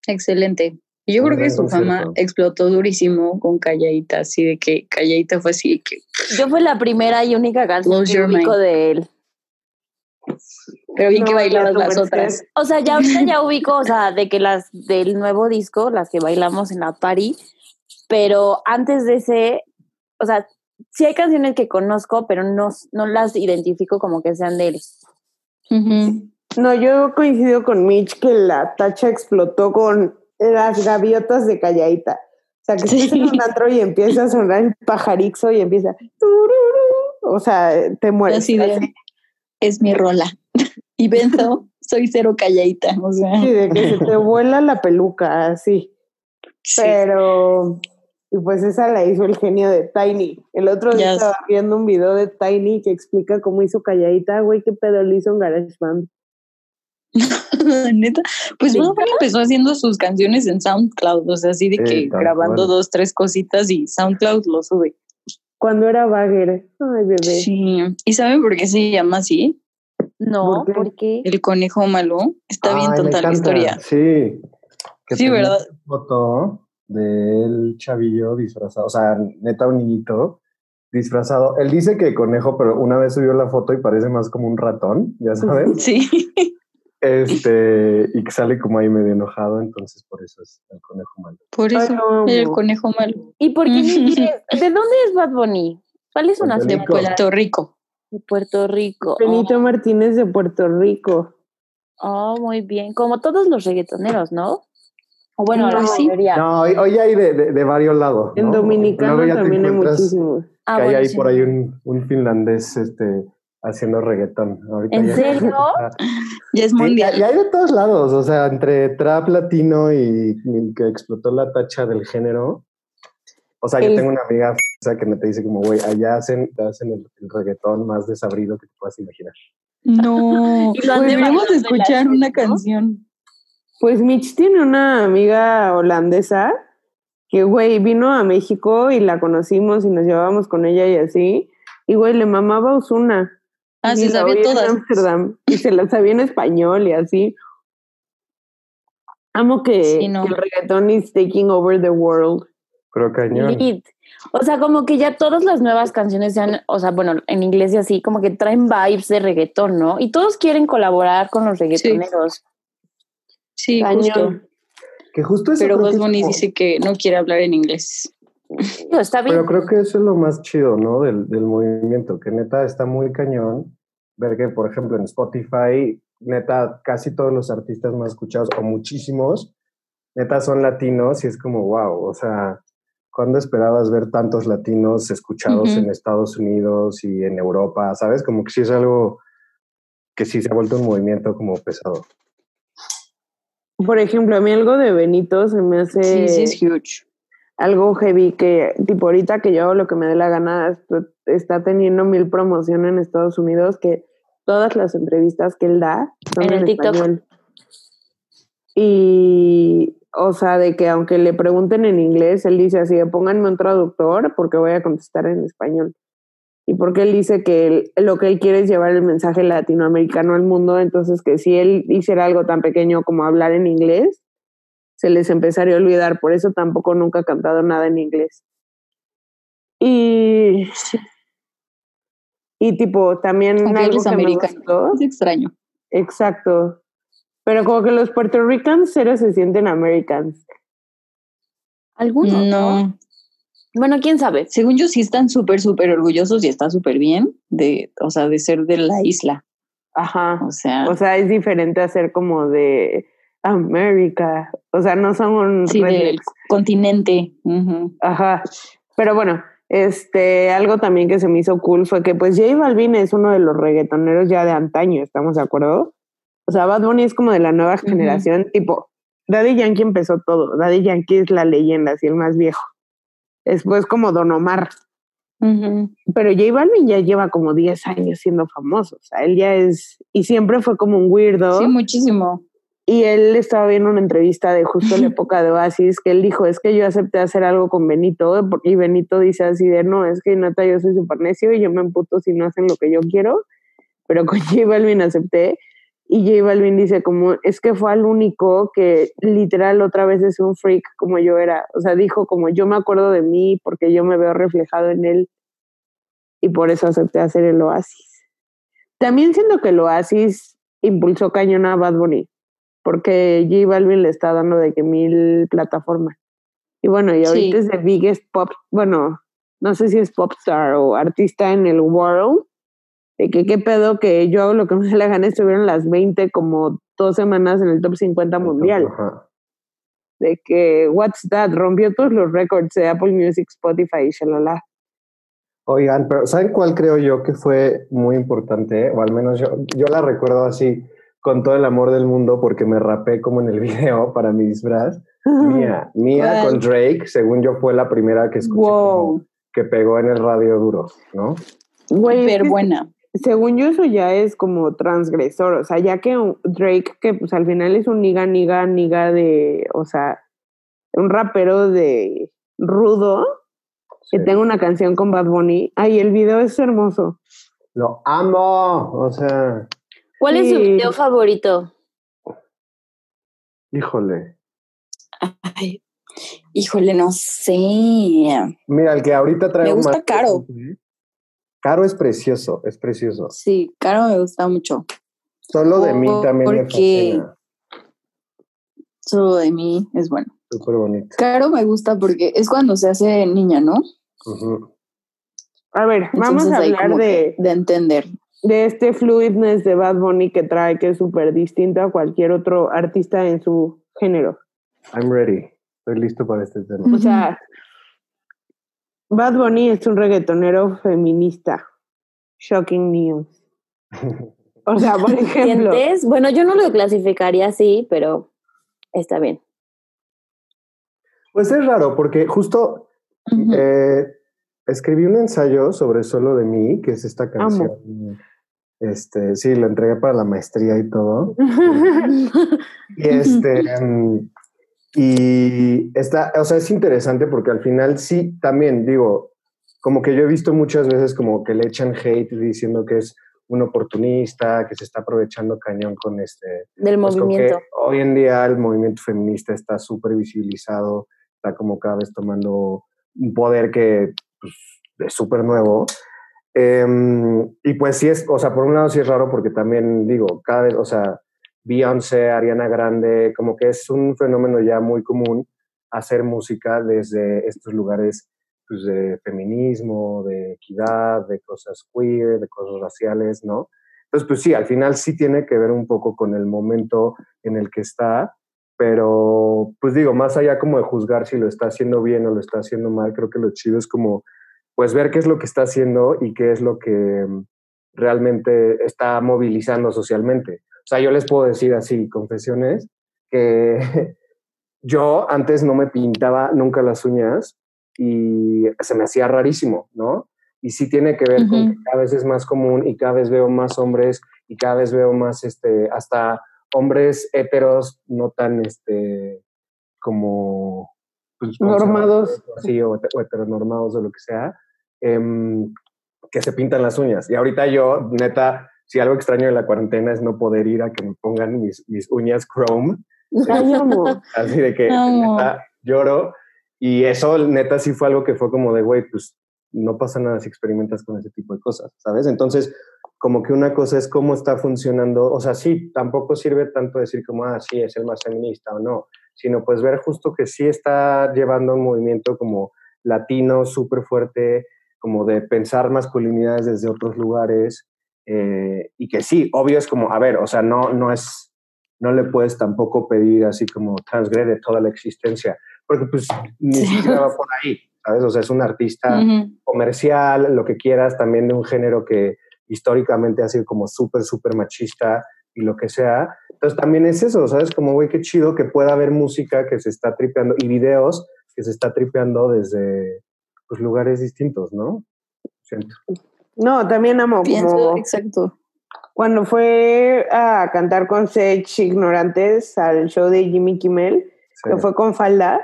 Excelente. Y Yo creo que su fama explotó durísimo con Calladita, así de que Calladita fue así de que. Yo fue la primera y única canción que ubico de él. Pero bien que bailabas las otras. O sea, ya ahorita ya [LAUGHS] ubico, o sea, de que las del nuevo disco, las que bailamos en la party, pero antes de ese, o sea, sí hay canciones que conozco, pero no, no las identifico como que sean de él. No, yo coincido con Mitch que la tacha explotó con las gaviotas de calladita. O sea, que Sí. estás en un antro y empieza a sonar el pajarixo y empieza. O sea, te mueres. Así de, así. es mi rola. [LAUGHS] Y Benzo, soy cero calladita. O sea, Sí, de que se te vuela la peluca, así. sí. Pero, y pues esa la hizo el genio de Tiny. El otro día estaba viendo un video de Tiny que explica cómo hizo calladita, güey, qué pedo le hizo en GarageBand. [LAUGHS] Neta. Pues Sí. Bad Bunny empezó haciendo sus canciones en SoundCloud, o sea, así de que grabando dos, tres cositas y SoundCloud lo sube. Cuando era Bagger. Ay, bebé. Sí. ¿Y saben por qué se llama así? No, ¿Por qué? ¿por qué? El conejo malo. Está bien Ay, me tonta la historia. Sí. Que Sí, ¿verdad? foto del chavillo disfrazado, o sea, neta un niñito disfrazado. Él dice que conejo, pero una vez subió la foto y parece más como un ratón, ya [LAUGHS] sabes. Sí. Este, y que sale como ahí medio enojado, entonces por eso es el conejo malo. Por Ay, eso, el conejo malo. ¿Y por qué [LAUGHS] ¿De dónde es Bad Bunny? ¿Cuál es una De. Puerto Rico. De Puerto Rico. Benito Oh, Martínez de Puerto Rico. oh, muy bien. Como todos los reggaetoneros, ¿no? O bueno, la No, sí. mayoría. No, hoy, hoy hay de, de, de varios lados. En ¿no? Dominicano también hay muchísimos. Ah, que hay bueno, ahí sí. por ahí un, un finlandés este, haciendo reggaetón. Ahorita ¿En ya- serio? Ya es Sí, mundial. y hay de todos lados, o sea, entre trap latino y, y que explotó la tacha del género. O sea, yo tengo una amiga que me te dice como, güey, allá hacen, hacen el, el reggaetón más desabrido que te puedas imaginar. No. [LAUGHS] Y han Pues de la escuchar una ¿no? canción. Pues Mitch tiene una amiga holandesa que, güey, vino a México y la conocimos y nos llevábamos con ella y así. Y, güey, le mamaba Osuna. Ah, y se sabía en todas. Y se la sabía en español y así. Amo que, Sí, no. que el reggaetón is taking over the world. Pero cañón. Lit. O sea, como que ya todas las nuevas canciones sean, o sea, bueno, en inglés y así, como que traen vibes de reggaetón, ¿no? Y todos quieren colaborar con los reggaetoneros. Sí, Cañón. justo. Que justo eso Pero Bad Bunny dice que no quiere hablar en inglés. [LAUGHS] Digo, está bien. Pero creo que eso es lo más chido, ¿no? Del, del movimiento, que neta está muy cañón ver que, por ejemplo, en Spotify, neta, casi todos los artistas más escuchados, o muchísimos, neta son latinos y es como, wow, o sea, ¿cuándo esperabas ver tantos latinos escuchados en Estados Unidos y en Europa? ¿Sabes? Como que sí es algo que sí se ha vuelto un movimiento como pesado. Por ejemplo, a mí algo de Benito se me hace Sí, sí, es huge. Algo heavy que, tipo, ahorita que yo hago lo que me dé la gana, está teniendo mil promoción en Estados Unidos que todas las entrevistas que él da son En en, el TikTok. español. Y, o sea, de que aunque le pregunten en inglés, él dice así, pónganme un traductor porque voy a contestar en español. Y porque él dice que él- lo que él quiere es llevar el mensaje latinoamericano al mundo, entonces que si él hiciera algo tan pequeño como hablar en inglés, se les empezaría a olvidar, por eso tampoco nunca ha cantado nada en inglés. Y, y tipo, también Aunque algo es que me gustó, Es extraño. exacto, pero como que los Puerto Ricans cero se sienten Americans. Algunos, ¿no? No. Bueno, quién sabe. Según yo, sí están súper, súper orgullosos y está súper bien de, o sea, de ser de la isla. Ajá. O sea, O sea, es diferente a ser como de América. O sea, no son un sí, del rednecks. continente. Ajá. Pero bueno, este, algo también que se me hizo cool fue que pues J Balvin es uno de los reggaetoneros ya de antaño, ¿estamos de acuerdo? O sea, Bad Bunny es como de la nueva generación, tipo, Daddy Yankee empezó todo, Daddy Yankee es la leyenda, así el más viejo. Después como Don Omar, Ujú. pero J Balvin ya lleva como 10 años siendo famoso, o sea, él ya es, y siempre fue como un weirdo Sí, muchísimo. Y él estaba viendo una entrevista de justo la época de Oasis, que él dijo, es que yo acepté hacer algo con Benito, y Benito dice así de, no, es que neta, yo soy súper necio y yo me emputo si no hacen lo que yo quiero, pero con [LAUGHS] J Balvin acepté, y J Balvin dice como, es que fue al único que literal otra vez es un freak como yo era, o sea, dijo como, yo me acuerdo de mí porque yo me veo reflejado en él, y por eso acepté hacer el Oasis. También siento que el Oasis impulsó cañón a Bad Bunny porque J Balvin le está dando de que mil plataformas. Y bueno, y ahorita es the biggest pop, bueno, no sé si es popstar o artista en el world, de que qué pedo que yo hago lo que [LAUGHS] me la gana, estuvieron las 20 como dos semanas en el top 50 mundial. De que, what's that, rompió todos los récords de Apple Music, Spotify y shalala. Oigan, pero ¿saben cuál creo yo que fue muy importante? O al menos yo, yo la recuerdo así con todo el amor del mundo porque me rapé como en el [LAUGHS] video para mi disfraz. Mía, Mía con Drake, según yo fue la primera que escuché que pegó en el radio duro, ¿no? Súper buena. Según yo eso ya es como transgresor, o sea, ya que Drake, que pues al final es un niga, niga, niga de, o sea, un rapero de rudo, que tenga una canción con Bad Bunny, ay, el video es hermoso. Lo amo, o sea... ¿Cuál es su video favorito? Híjole. Ay, híjole, no sé. Mira, el que ahorita trae. Me gusta Caro. Caro es precioso, es precioso. Sí, Caro me gusta mucho. Solo de mí también me fascina. Solo de mí es bueno. Súper bonito. Caro me gusta porque es cuando se hace niña, ¿no? A ver, vamos a hablar de, de entender de este fluidness de Bad Bunny que trae, que es súper distinto a cualquier otro artista en su género. I'm ready. Estoy listo para este tema. O sea, Bad Bunny es un reggaetonero feminista. Shocking news. O sea, por [LAUGHS] ejemplo. ¿Sientes? Bueno, yo no lo clasificaría así, pero está bien. Pues es raro, porque justo eh, escribí un ensayo sobre Solo de mí, que es esta canción. Este, sí, lo entregué para la maestría y todo. [LAUGHS] y este, y está, o sea, es interesante porque al final sí, también digo, como que yo he visto muchas veces como que le echan hate diciendo que es un oportunista, que se está aprovechando cañón con este... Del pues, movimiento. Hoy en día el movimiento feminista está súper visibilizado, está como cada vez tomando un poder que pues, es súper nuevo. Em, y pues sí es, o sea, por un lado sí es raro porque también digo, cada vez, o sea, Beyoncé, Ariana Grande, como que es un fenómeno ya muy común hacer música desde estos lugares pues, de feminismo, de equidad, de cosas queer, de cosas raciales, ¿no? Entonces, pues sí, al final sí tiene que ver un poco con el momento en el que está, pero pues digo, más allá como de juzgar si lo está haciendo bien o lo está haciendo mal, creo que lo chido es como pues ver qué es lo que está haciendo y qué es lo que mm, realmente está movilizando socialmente. O sea, yo les puedo decir así, confesiones, que [LAUGHS] yo antes no me pintaba nunca las uñas y se me hacía rarísimo, ¿no? Y sí tiene que ver con que cada vez es más común y cada vez veo más hombres y cada vez veo más, este, hasta hombres heteros no tan, este, como... Pues, normados. Sí, o, o heteronormados o lo que sea, Em, que se pintan las uñas. Y ahorita yo, neta, si algo extraño de la cuarentena es no poder ir a que me pongan mis, mis uñas chrome. [LAUGHS] Así de que neta, lloro. Y eso, neta, sí fue algo que fue como de, güey, pues no pasa nada si experimentas con ese tipo de cosas, ¿sabes? Entonces, como que una cosa es cómo está funcionando, o sea, sí, tampoco sirve tanto decir como, ah, sí, es el más feminista o no, sino pues ver justo que sí está llevando un movimiento como latino súper fuerte, como de pensar masculinidades desde otros lugares eh, y que sí, obvio es como, a ver, o sea, no, no es, no le puedes tampoco pedir así como transgrede toda la existencia, porque pues ni siquiera va [LAUGHS] por ahí, ¿sabes? O sea, es un artista comercial, lo que quieras, también de un género que históricamente ha sido como súper, súper machista y lo que sea. Entonces también es eso, ¿sabes? Como, güey, qué chido que pueda haber música que se está tripeando y videos que se está tripeando desde, pues, lugares distintos, ¿no? No, también amo como... Exacto. Cuando fue a cantar con Sech Ignorantes al show de Jimmy Kimmel, Sí. que fue con falda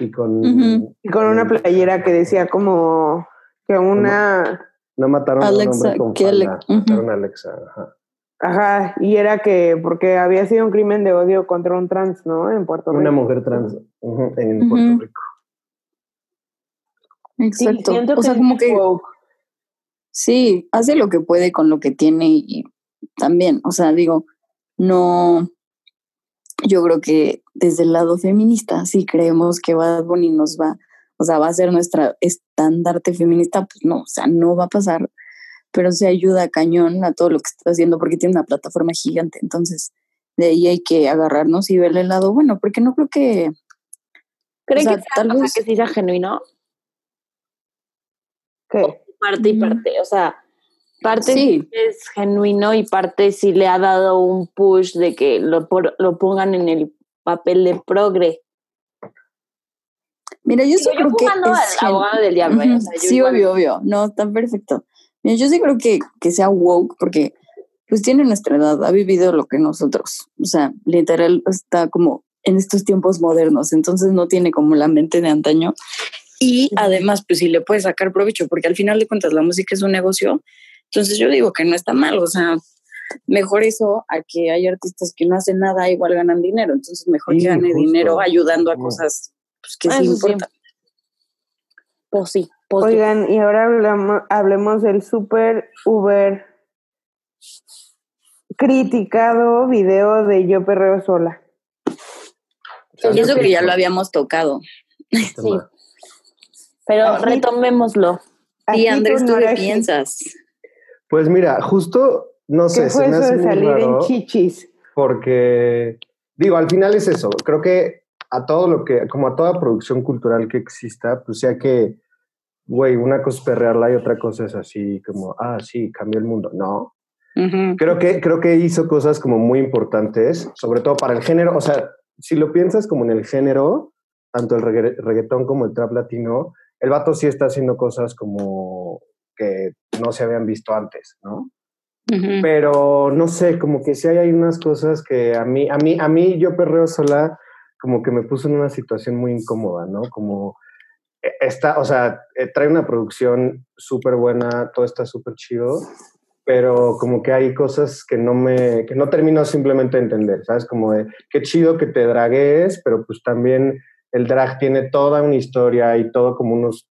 Y con. Y con una playera que decía como que una, No mataron a un Alexa, hombre con que falda, mataron a Alexa. Ajá. ajá, y era que porque había sido un crimen de odio contra un trans, ¿no? En Puerto Rico. Una mujer trans en. Puerto Rico. Exacto. o sea, como que woke. sí, hace lo que puede con lo que tiene y también, o sea, digo, no, yo creo que desde el lado feminista, si creemos que Bad Bunny nos va, o sea, va a ser nuestra estandarte feminista, pues no, o sea, no va a pasar, pero se ayuda cañón a todo lo que está haciendo porque tiene una plataforma gigante, entonces de ahí hay que agarrarnos y verle el lado bueno, porque no creo que, ¿Creen O sea, que, sea, tal o sea, vez- que sí sea genuino? Parte y parte, o sea, parte Sí. sí es genuino y parte sí le ha dado un push de que lo, por- lo pongan en el papel de progre. mira, yo sí Digo, yo creo que es abogado del diablo, ¿eh? O sea, sí, igual- obvio, obvio. No, está perfecto. Mira, yo sí creo que, que sea woke porque pues tiene nuestra edad, ha vivido lo que nosotros. O sea, literal está como en estos tiempos modernos, entonces no tiene como la mente de antaño. Y además, pues sí le puede sacar provecho, porque al final de cuentas la música es un negocio. Entonces yo digo que no está mal, o sea, mejor eso a que hay artistas que no hacen nada, igual ganan dinero. Entonces mejor Sí, que gane justo. dinero ayudando a cosas pues, que Ah, sí importan. Pues sí, pues sí. Oigan, y ahora hablamos, hablemos del super Uber criticado video de Yo Perreo Sola. Y eso que ya lo habíamos tocado. Sí. Pero Aquí- retomémoslo. Y Andrés, tú ¿tú no qué piensas? Pues mira, justo, no sé, ¿Qué se fue me eso hace de muy salir en chichis? porque, digo, al final es eso. Creo que a todo lo que, como a toda producción cultural que exista, pues sea que, güey, una cosa es perrearla y otra cosa es así como, ah, sí, cambió el mundo. No. Creo que, creo que hizo cosas como muy importantes, sobre todo para el género. O sea, si lo piensas como en el género, tanto el regga- reggaetón como el trap latino, el vato sí está haciendo cosas como que no se habían visto antes, ¿no? Pero no sé, como que sí hay unas cosas que a mí, a mí, a mí yo perreo sola, como que me puso en una situación muy incómoda, ¿no? Como eh, está, o sea, eh, trae una producción súper buena, todo está súper chido, pero como que hay cosas que no me, que no termino simplemente de entender, ¿sabes? Como de, qué chido que te dragues, pero pues también el drag tiene toda una historia y todo como unos,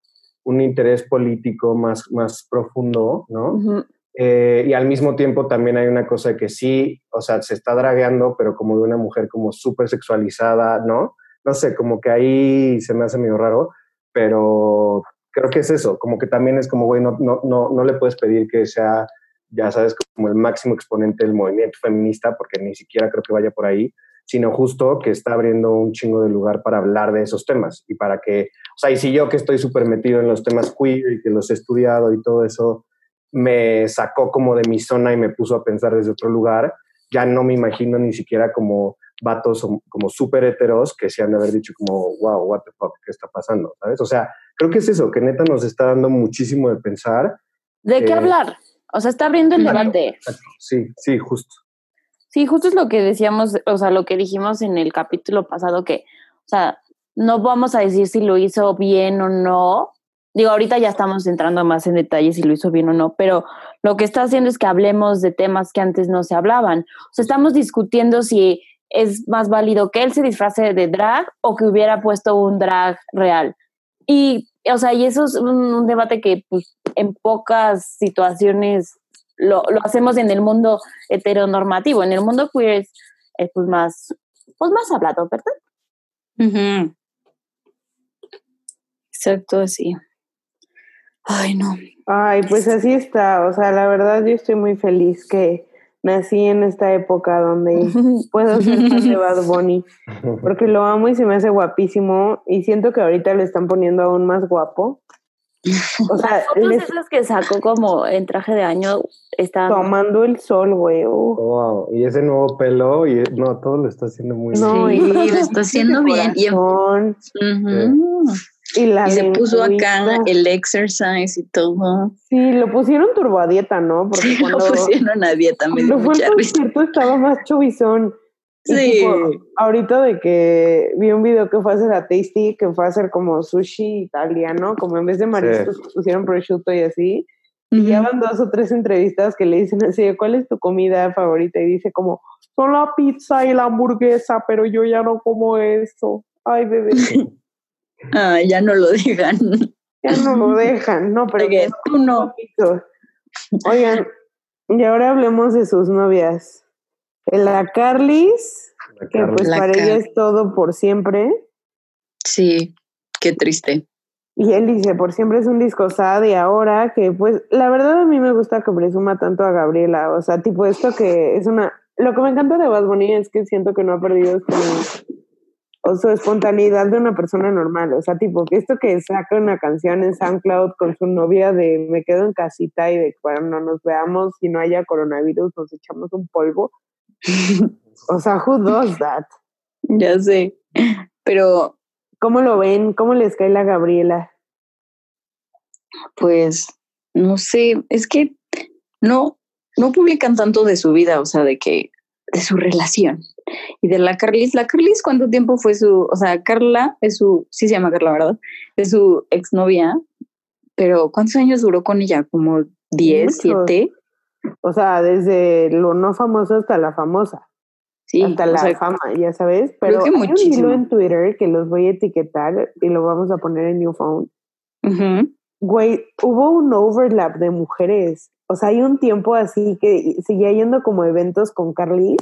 un interés político más, más profundo, ¿no? Eh, y al mismo tiempo también hay una cosa que sí, o sea, se está dragueando, pero como de una mujer como súper sexualizada, ¿no? No sé, como que ahí se me hace medio raro, pero creo que es eso, como que también es como, güey, no, no, no, no le puedes pedir que sea, ya sabes, como el máximo exponente del movimiento feminista, porque ni siquiera creo que vaya por ahí, sino justo que está abriendo un chingo de lugar para hablar de esos temas y para que, o sea, y si yo que estoy súper metido en los temas queer y que los he estudiado y todo eso, me sacó como de mi zona y me puso a pensar desde otro lugar, ya no me imagino ni siquiera como vatos como súper heteros que se han de haber dicho como, wow, what the fuck, ¿qué está pasando? ¿Sabes? O sea, creo que es eso, que neta nos está dando muchísimo de pensar. ¿De qué hablar? O sea, está abriendo el Exacto. debate. Exacto. Sí, sí, justo. Sí, justo es lo que decíamos, o sea, lo que dijimos en el capítulo pasado, que, o sea, no vamos a decir si lo hizo bien o no. Digo, ahorita ya estamos entrando más en detalles si lo hizo bien o no, pero lo que está haciendo es que hablemos de temas que antes no se hablaban. O sea, estamos discutiendo si es más válido que él se disfrace de drag o que hubiera puesto un drag real. Y, o sea, y eso es un, un debate que pues, en pocas situaciones lo, lo hacemos en el mundo heteronormativo. En el mundo queer es, es, pues más, pues más hablado, ¿verdad? Exacto, así. Ay, no. Ay, pues así está. O sea, la verdad yo estoy muy feliz que nací en esta época donde [LAUGHS] puedo ser fan de Bad Bunny, porque lo amo y se me hace guapísimo y siento que ahorita lo están poniendo aún más guapo. O sea, Las fotos les esas que sacó como en traje de año están... tomando el sol, güey. uh. Wow. Y ese nuevo pelo, y no, todo lo está haciendo muy No, Sí, y lo está haciendo [LAUGHS] bien. Y. Ujú. Y, la Y se puso acá el exercise y todo. Sí, lo pusieron turbo a dieta, ¿no? Porque Sí, cuando, lo pusieron a dieta, me dio cuando fue mucha el risa. concierto estaba más chovizón. Sí. tipo, ahorita de que vi un video que fue a hacer a Tasty, que fue a hacer como sushi italiano, como en vez de mariscos pusieron prosciutto y así. Y ya van dos o tres entrevistas que le dicen así, de, ¿cuál es tu comida favorita? Y dice como, son la pizza y la hamburguesa, pero yo ya no como eso. Ay, bebé, [LAUGHS] Ah, ya no lo digan. ya no lo [LAUGHS] dejan. No, pero Porque tú no. Oigan, y ahora hablemos de sus novias. La Carlis, La que pues La para ella es todo por siempre. Sí, qué triste. Y él dice, por siempre es un disco sad y ahora que pues la verdad a mí me gusta que presuma tanto a Gabriela, o sea, tipo esto que es una... Lo que me encanta de Bad Bunny es que siento que no ha perdido o su espontaneidad de una persona normal, o sea, tipo que esto que saca una canción en SoundCloud con su novia de me quedo en casita y de que cuando nos veamos y no haya coronavirus nos echamos un polvo. O sea, who does that? Ya sé. Pero ¿Cómo lo ven? ¿Cómo les cae la Gabriela? pues no sé, es que no, no publican tanto de su vida, o sea, de que, de su relación. Y de la Carlis, la Carlis, ¿cuánto tiempo fue su, o sea, Carla es su, sí se llama Carla, ¿verdad? Es su exnovia, pero ¿cuántos años duró con ella? Como 10, Muchos. 7. O sea, desde lo no famoso hasta la famosa, Sí, hasta la sea, fama, ya sabes. Pero que hay un hilo en Twitter que los voy a etiquetar y lo vamos a poner en New Phone. ujú. Güey, hubo un overlap de mujeres. O sea, hay un tiempo así que seguía yendo como eventos con Carlis,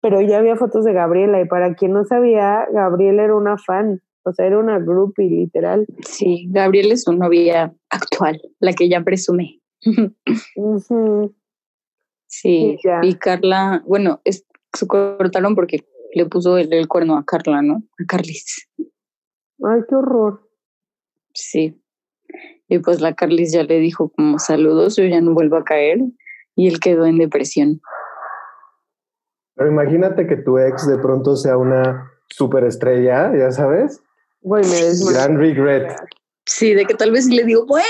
pero ya había fotos de Gabriela. Y para quien no sabía, Gabriela era una fan. O sea, era una groupie, literal. Sí, Gabriel es su novia actual, la que ya presume. [LAUGHS] Sí, Sí, ya. y Carla, bueno, es, se cortaron porque le puso el, el cuerno a Carla, ¿no? A Carlis. Ay, qué horror. Sí. Y pues la Carlis ya le dijo como saludos, yo ya no vuelvo a caer. Y él quedó en depresión. Pero imagínate que tu ex de pronto sea una superestrella, ya sabes. Güey, me desmayé. Gran regret. Sí, de que tal vez sí le digo, bueno,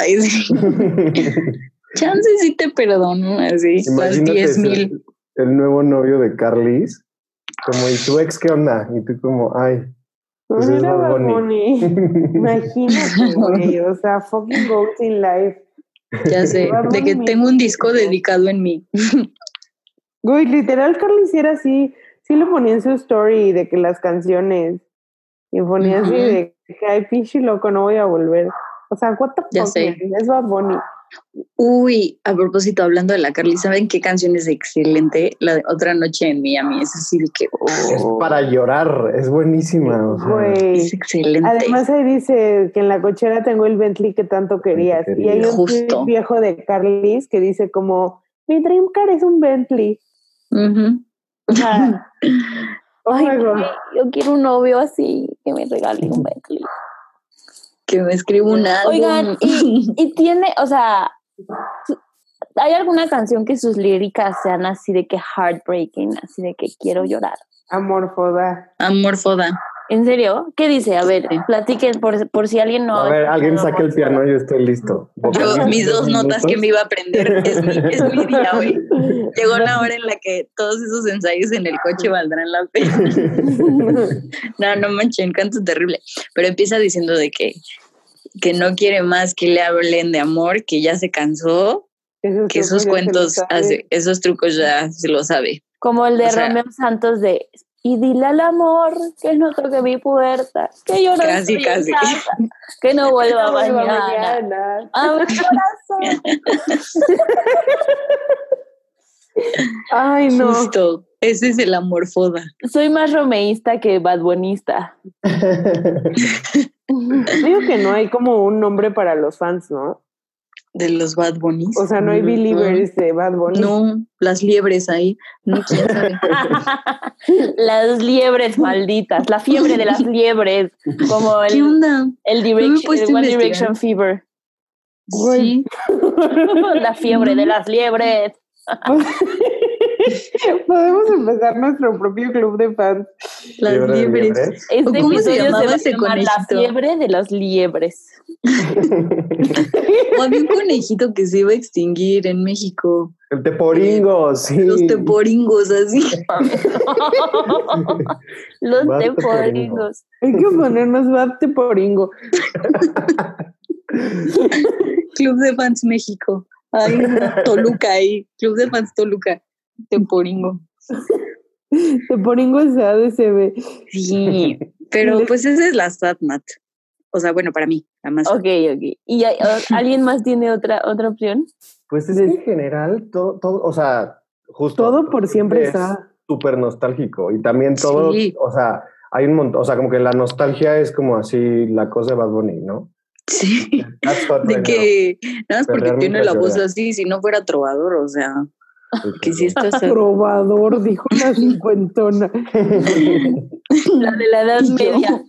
ay, sí, [LAUGHS] chance sí te perdono, así, las Imagínate 10 ser mil. el nuevo novio de Carlis. Como, ¿y tu ex qué onda? Y tú como, ay, Pues es Bad Bunny. Imagínate, [LAUGHS] güey. O sea, fucking goals in life. Ya sé, de que tengo un disco dedicado en mí. [LAUGHS] Güey, literal, Carly sí era así. Sí lo ponía en su story de que las canciones. Y ponía así de que, ay, pinche loco, no voy a volver. O sea, what the Ya fuck, sé. Es Bad Bunny. Uy, a propósito, hablando de la Carly, ¿saben qué canción es excelente? La de Otra Noche en Miami. Es así de que Es para llorar, es buenísima. O sea, Güey. es excelente. Además ahí dice que en la cochera tengo el Bentley que tanto querías. Y hay un Justo. viejo de Carlis que dice como, mi dream car es un Bentley. Oh [LAUGHS] Ay, yo quiero un novio así que me regale un Bentley. Que me escribo un álbum. Oigan, y, [LAUGHS] y tiene, o sea, ¿hay alguna canción que sus líricas sean así de que heartbreaking, así de que quiero llorar? Amor foda. ¿En serio? ¿Qué dice? A ver, platiquen por, por si alguien no. a ver, alguien escuchado saque el piano, yo estoy listo. Yo, mis dos notas que me iba a aprender. Es mi, es mi día hoy. [LAUGHS] Llegó la hora en la que todos esos ensayos en el coche valdrán la pena. [LAUGHS] No, no manchen, canto terrible. Pero empieza diciendo de que, que no quiere más que le hablen de amor, que ya se cansó, Esos que esos cuentos, hace, esos trucos ya se lo sabe. Como el de O sea- Romeo Santos de y dile al amor que no toque mi puerta, que yo no Casi, estoy en casi. casa, [LAUGHS] que no vuelva No mañana. mañana. A mi corazón. [LAUGHS] Ay, no. Justo. Ese es el amor foda. Soy más romeísta que badbonista. [LAUGHS] Digo que no hay como un nombre para los fans, ¿no? De los Bad Bunnies. O sea, no hay believers de Bad Bunny. No, las liebres ahí. No, [LAUGHS] quién sabe. las liebres malditas, la fiebre de las liebres, como ¿Qué el, onda? el, direction, el One. Direction Fever. Sí. [LAUGHS] la fiebre de las liebres. [LAUGHS] Podemos empezar nuestro propio club de fans. Las liebres. liebres. Este ¿Cómo se llamaba va a ese llamar La fiebre de las liebres. [LAUGHS] O había un conejito que se iba a extinguir en México. El teporingo, sí. Los teporingos, así. [LAUGHS] Los teporingos. Hay que ponernos bate poringo. [LAUGHS] Club de Fans México. Ay, Toluca ahí. Club de Fans Toluca. Teporingo. Te poringo es ADCB. Sí, pero pues esa es la StatMat. O sea, bueno, para mí, la más. Ok, ok. ¿Y hay- [LAUGHS] alguien más tiene otra, otra opción? Pues es en general, todo, todo, o sea, justo. Todo por siempre es está. Súper nostálgico. Y también todo, Sí. o sea, hay un montón, o sea, como que la nostalgia es como así la cosa de Bad Bunny, ¿no? Sí. [LAUGHS] De right que nada más porque tiene la voz así, si no fuera trovador, o sea, [LAUGHS] que si estás Probador, dijo la cincuentona. La de la Edad. Media.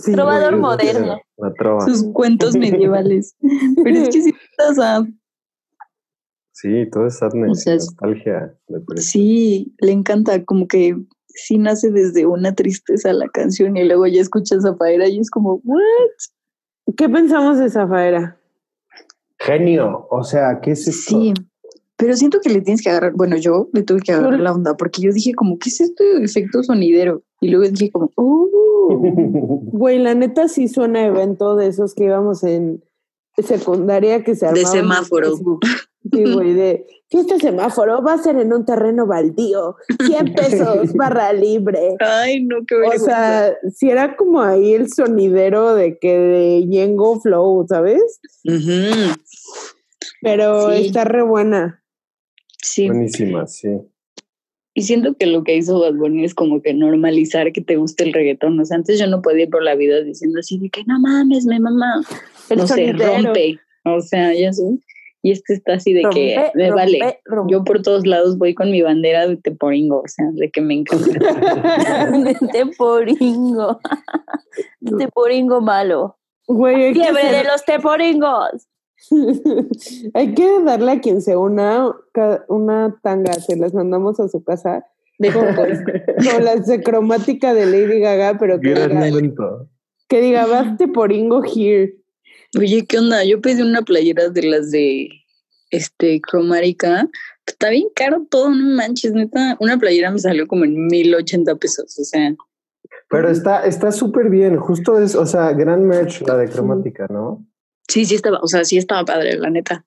Sí, Trovador moderno. La trova. sus cuentos [LAUGHS] medievales. Pero es que si estás a Sí, todo es sadness, O sea, es- nostalgia. Sí, le encanta, como que sí nace desde una tristeza la canción y luego ya escuchas a Faera y es como, ¿what? ¿Qué pensamos de Zafaera? Genio, o sea, ¿qué es esto? Sí, pero siento que le tienes que agarrar, bueno, yo le tuve que agarrar la onda porque yo dije como, ¿qué es esto de efecto sonidero? Y luego dije como, oh, [LAUGHS] Güey, la neta sí suena a evento de esos que íbamos en secundaria que se De armaban en semáforo. Sí, güey, de fiesta semáforo va a ser en un terreno baldío, 100 [LAUGHS] pesos, barra libre. ay, no, qué O vergüenza. sea, si era como ahí el sonidero de que de Yengo Flow, ¿sabes? Pero Sí. está re buena. Sí, Buenísima, sí. y siento que lo que hizo Bad Bunny es como que normalizar que te guste el reggaetón. O sea, antes yo no podía ir por la vida diciendo así de que no mames, mi mamá. No sonidero. rompe. O sea, ya sé. Y este está así de que me rompe, vale. rompe. Yo por todos lados voy con mi bandera de Teporingo, o sea, de que me encanta. [LAUGHS] De teporingo. De [LAUGHS] teporingo malo. Güey, Fiebre de los teporingos. [LAUGHS] hay que darle a quien se una una tanga, se las mandamos a su casa De con, con las de cromática de Lady Gaga, pero que diga, que diga, baste por Ingo here. Oye, ¿qué onda? Yo pedí una playera de las de este cromática. Está bien caro todo, no manches, neta. Una playera me salió como en 1080 pesos, o sea. Pero está está súper bien, justo es, o sea, gran merch la de cromática, ¿no? Sí, sí estaba, o sea, sí estaba padre, la neta.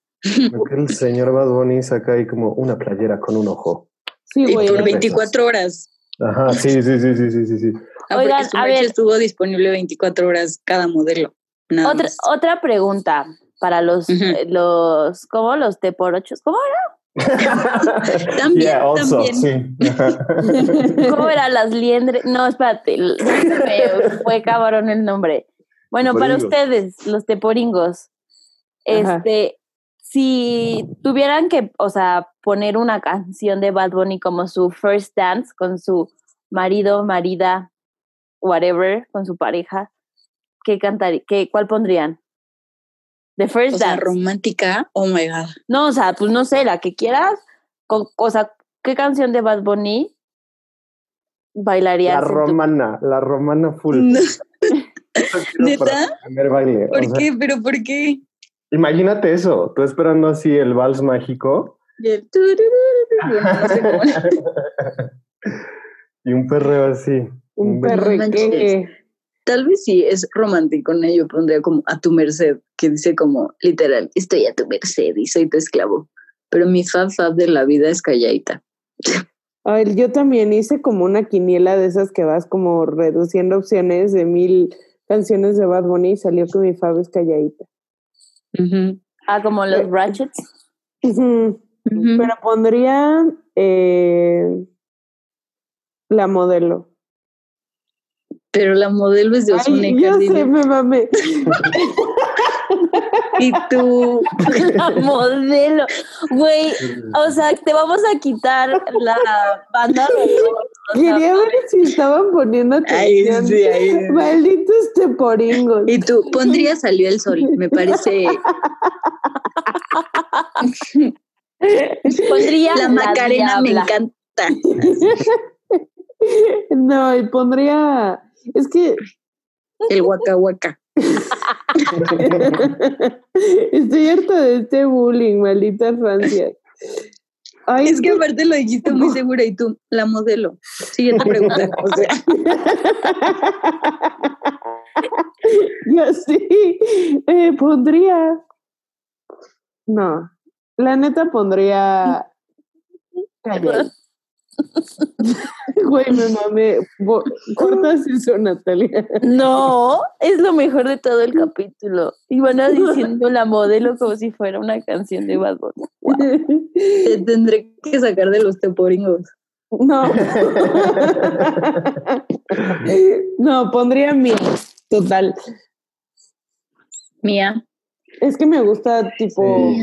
El señor Bad Bunny saca ahí como una playera con un ojo. Sí, Y güey. por veinte 24 horas. Ajá, sí, sí, sí, sí, sí, sí, sí. Ah, Oigan, su a ver. estuvo disponible 24 horas cada modelo. Nada Otra, más. otra pregunta para los, eh, los, ¿cómo? Los teporochos. ¿Cómo [LAUGHS] También, Yeah, also, también. sí. Ajá. [LAUGHS] ¿Cómo eran las liendres? No, espérate, [LAUGHS] fue cabrón el nombre. Bueno, para ustedes, los teporingos, Ajá. este, si tuvieran que, o sea, poner una canción de Bad Bunny como su first dance con su marido, marida, whatever, con su pareja, ¿qué cantaría? ¿Qué, ¿Cuál pondrían? The first O sea, dance. romántica, oh my god. No, o sea, pues no sé, la que quieras. con- o sea, ¿qué canción de Bad Bunny bailarías? La tu- romana, la romana full. No, ¿Neta? mi primer baile. o ¿Por sea, qué? ¿Pero por qué? Imagínate eso, tú esperando así el vals mágico Y el turururu, bueno, no sé cómo. [LAUGHS] y un perreo así. Un que Tal vez sí es romántico, ¿no? Yo pondría como a tu merced, que dice como literal, estoy a tu merced y soy tu esclavo. Pero mi fab fab de la vida es calladita. Ay, yo también hice como una quiniela de esas que vas como reduciendo opciones de mil canciones de Bad Bunny y salió que mi Fab es calladita. Ah, como los Eh, Ratchets. Pero pondría eh, la modelo. Pero la modelo es de Ozuna Ay, y yo sé, me mamé. [LAUGHS] Y tú, [LAUGHS] la modelo. Güey, o sea, te vamos a quitar la banda de Quería ver si estaban poniendo Ay, atención. sí, ay. Malditos teporingos. y tú, pondría salió el sol. Me parece. [LAUGHS] Pondría La Macarena me encanta. No, y pondría. Es que El Waka Waka. [LAUGHS] estoy harta de este bullying, maldita Francia. Ay, Es que aparte lo dijiste muy segura y tú, la modelo. Siguiente [LAUGHS] pregunta. O sea, [LAUGHS] Yo sí, eh, pondría. No, la neta pondría. [LAUGHS] Calle. [LAUGHS] Güey, me mamé. Cortas [LAUGHS] eso, Natalia. No, es lo mejor de todo el capítulo. Y van a diciendo la modelo como si fuera una canción de Bad Bunny. [LAUGHS] te tendré que sacar de los teporingos. No. No, pondría mi total. Mía. Es que me gusta, tipo,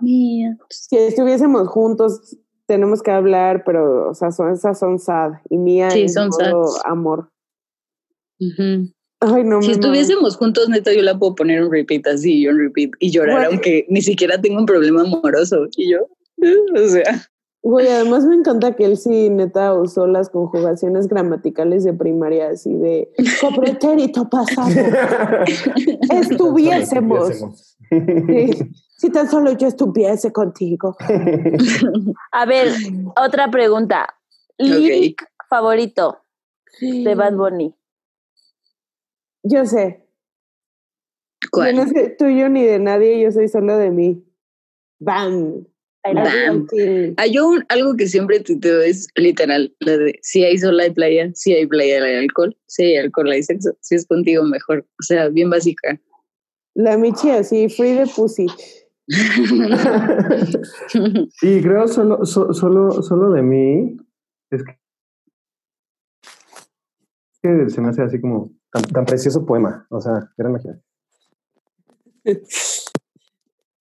Mía. si estuviésemos juntos, tenemos que hablar, pero, o sea, son, esas son sad. Y mía Sí, es son modo sads. amor. Ay, no Si me estuviésemos juntos, neta, yo la puedo poner en repeat así, yo en repeat y llorar, aunque ni siquiera tengo un problema amoroso. Y yo, [LAUGHS] o sea, Güey, además me encanta que él sí, neta, usó las conjugaciones gramaticales de primaria, así de copretérito pasado. [LAUGHS] Estuviésemos. Sí. Si tan solo yo estuviese contigo. [LAUGHS] A ver, otra pregunta. Lyric favorito de Bad Bunny. Yo sé. ¿cuál? Yo no soy tuyo ni de nadie, yo soy solo de mí. Bam. Bam. Hay un, algo que siempre tuiteo es literal, la de si hay sol hay playa, si hay playa hay alcohol, si hay alcohol hay sexo, si es contigo mejor. O sea, bien básica. La Michi así, free de pussy. [LAUGHS] Sí, creo solo, so- solo, solo de mí. Es que, que se me hace así como tan, tan precioso poema. O sea, gran magia.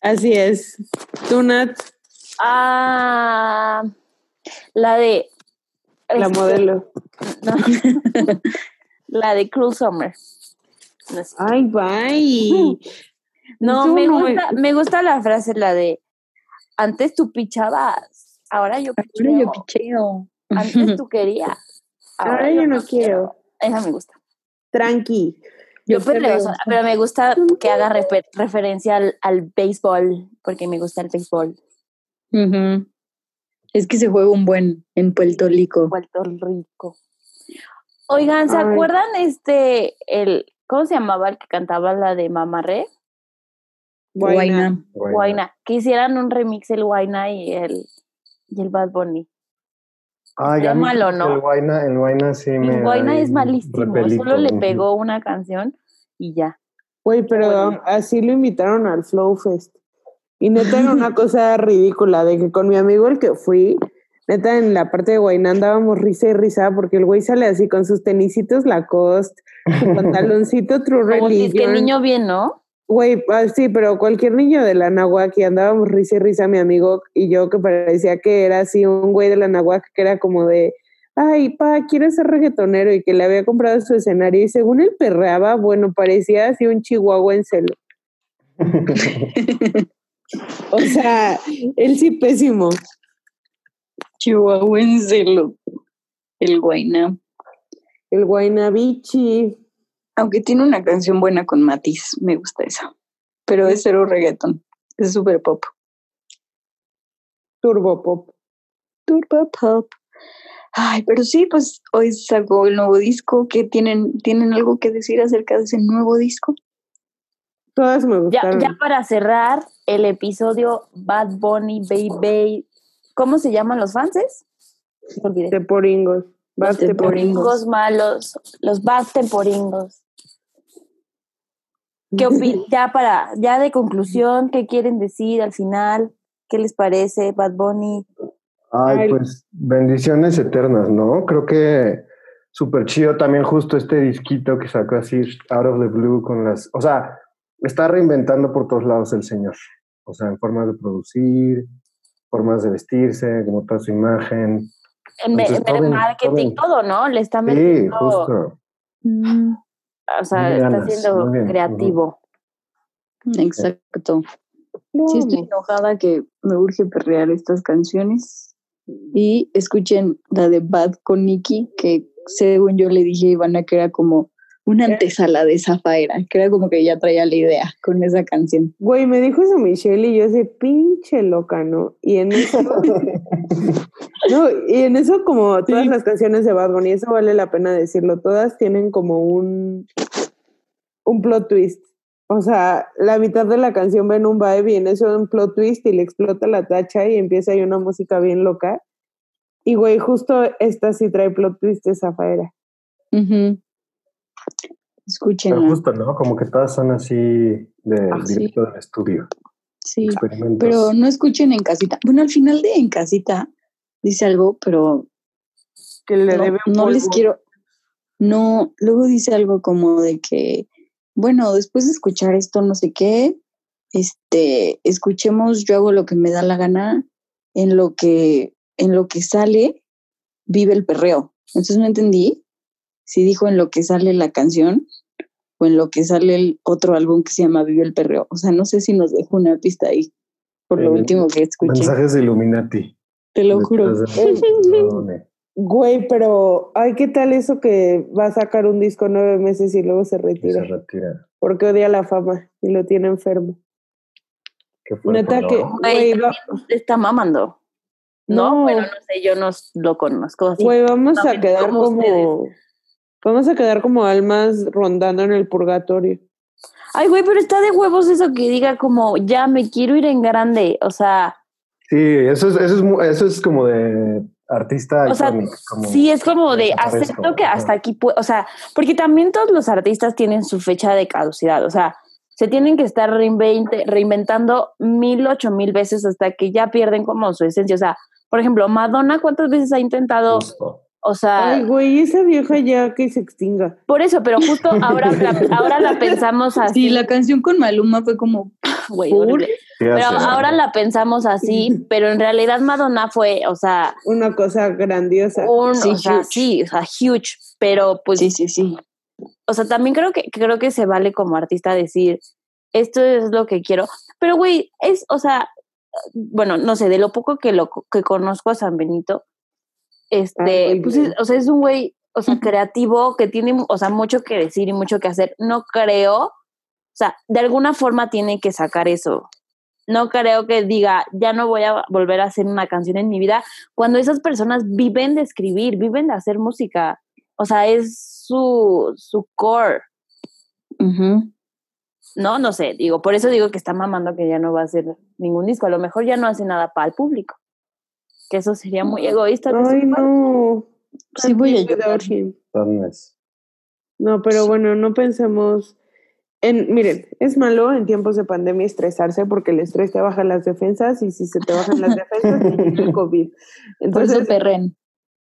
Así es. Tú, Nat, Ah, la de. la este, modelo. no. [LAUGHS] la de Cruel Summer. No, sé. Ay, bye. No, Tú me no gusta, me gusta la frase, la de antes tú pichabas, ahora yo picheo. Ahora yo picheo. Antes [LAUGHS] tú querías. Ahora yo no quiero. Esa me gusta. Tranqui. Yo Yo perreo perreo. sola, pero me gusta que haga refer- referencia al, al béisbol, porque me gusta el béisbol. Es que se juega un buen en Puerto Rico. Puerto Rico. Oigan, ¿se Ay. acuerdan este, el, ¿cómo se llamaba el que cantaba la de Mamarre? Guayna. Que hicieran un remix el Guaina y el, y el Bad Bunny. Ah, ya me- malo, ¿no? El Guayna, el Guayna sí me. El Guaina ahí es malísimo, repelito, solo le pegó una canción y ya. Güey, pero Bueno. así lo invitaron al Flow Fest. Y neta era una [LAUGHS] cosa ridícula, de que con mi amigo el que fui, neta en la parte de Guayna andábamos risa y risa, porque el güey sale así con sus tenisitos Lacoste, su [LAUGHS] pantaloncito True Como si es que niño bien, ¿no? Güey, ah, sí, pero cualquier niño de la Nahuac y andábamos risa y risa, mi amigo y yo, que parecía que era así un güey de la Nahuac que era como de, ay, pa, quiero ser reggaetonero y que le había comprado su escenario y según él perreaba, bueno, parecía así un chihuahua en celo. [LAUGHS] O sea, él sí pésimo. Chihuahuencelo. El Guayna. El Guaynabichi. Aunque tiene una canción buena con Matiz, me gusta esa. Pero es cero reggaeton. Es super pop. Turbo Pop. Turbo pop. Ay, pero sí, pues hoy sacó el nuevo disco. ¿Qué tienen, tienen algo que decir acerca de ese nuevo disco? Todas me gustaron. ya para cerrar el episodio Bad Bunny Baby. ¿Cómo se llaman los fanses? Me olvidé. Teporingos. Vas Teporingos. teporingos. Los malos, los bad temporingos. ¿Qué opinan? [LAUGHS] Ya para, ya de conclusión, ¿qué quieren decir al final? ¿Qué les parece, Bad Bunny? Ay, pues bendiciones eternas, ¿no? Creo que súper chido también justo este disquito que sacó así out of the blue con las, o sea, está reinventando por todos lados el señor, o sea, en formas de producir, formas de vestirse, como toda su imagen. En, Entonces, en todo bien, marketing, todo todo, ¿no? Le está Sí, metiendo, justo. O sea, Muy está ganas, siendo bien, creativo. Exacto. Lo Sí, estoy enojada que me urge perrear estas canciones. Y escuchen la de Bad con Nicky, que según yo le dije a Ivana que era como una antesala de Zafaera, que era como que ya traía la idea con esa canción. Güey, me dijo eso Michelle y yo así, pinche loca, ¿no? Y en eso, [LAUGHS] no, y en eso como todas las canciones de Bad Bunny, eso vale la pena decirlo, todas tienen como un, un plot twist. O sea, la mitad de la canción ven un vibe y en eso un plot twist y le explota la tacha y empieza ahí una música bien loca. Y güey, justo esta sí trae plot twist de Zafaera. Pero Escúchenla. justo, ¿no? Como que todas son así de Ah, sí. directo del estudio. Sí, pero no escuchen en casita. Bueno, al final de en casita dice algo, pero Que le no, debe un no les quiero. No, luego dice algo como de que, bueno, después de escuchar esto, no sé qué, este, escuchemos, yo hago lo que me da la gana, en lo que, en lo que sale, vive el perreo. Entonces no entendí si dijo en lo que sale la canción o en lo que sale el otro álbum que se llama Vive el perreo. O sea, no sé si nos dejó una pista ahí, por lo Eh, último que escuché. Mensajes de Illuminati. Te lo juro. [LAUGHS] Güey, pero, ay, ¿qué tal eso que va a sacar un disco nueve meses y luego se Y se retira? retira. Porque odia la fama y lo tiene enfermo. Qué fuerte, Neta ¿no? que, Güey, va- también está mamando. No, No. bueno, no sé, yo no lo conozco así. güey, vamos a quedar como como, vamos a quedar como almas rondando en el purgatorio. Ay, güey, pero está de huevos eso que diga como, ya me quiero ir en grande. O sea, Sí, eso es, eso es, eso es como de artista O sea, como sí, es como de acepto que hasta aquí, o sea, porque también todos los artistas tienen su fecha de caducidad, o sea, se tienen que estar reinventando mil, ocho mil veces hasta que ya pierden como su esencia. O sea, por ejemplo, Madonna, ¿cuántas veces ha intentado? Justo. O sea, Ay, güey, esa vieja ya que se extinga. por eso, pero justo ahora la, ahora la pensamos [LAUGHS] así. Sí, la canción con Maluma fue como, [LAUGHS] güey, Pero hace- ahora la pensamos así, pero en realidad Madonna fue, o sea, Una cosa grandiosa. un, Sí, o sea, huge. sí, o sea, huge, pero pues sí, sí, sí. o sea, también creo que creo que se vale como artista decir esto es lo que quiero, pero güey, es, o sea, bueno, no sé, de lo poco que lo que conozco a San Benito, este, Ay, pues, es- o sea, es un güey, o sea, creativo que tiene, o sea, mucho que decir y mucho que hacer. No creo, o sea, de alguna forma tiene que sacar eso. No creo que diga, ya no voy a volver a hacer una canción en mi vida, cuando esas personas viven de escribir, viven de hacer música. O sea, es su, su core. No, no sé, digo, por eso digo que está mamando que ya no va a hacer ningún disco. A lo mejor ya no hace nada para el público. Que eso sería muy egoísta. Ay, no. Sí voy a llorar. No, pero bueno, no pensemos en, miren, es malo en tiempos de pandemia estresarse porque el estrés te baja las defensas y si se te bajan las defensas te llega el COVID. [LAUGHS] Por Entonces, eso perren.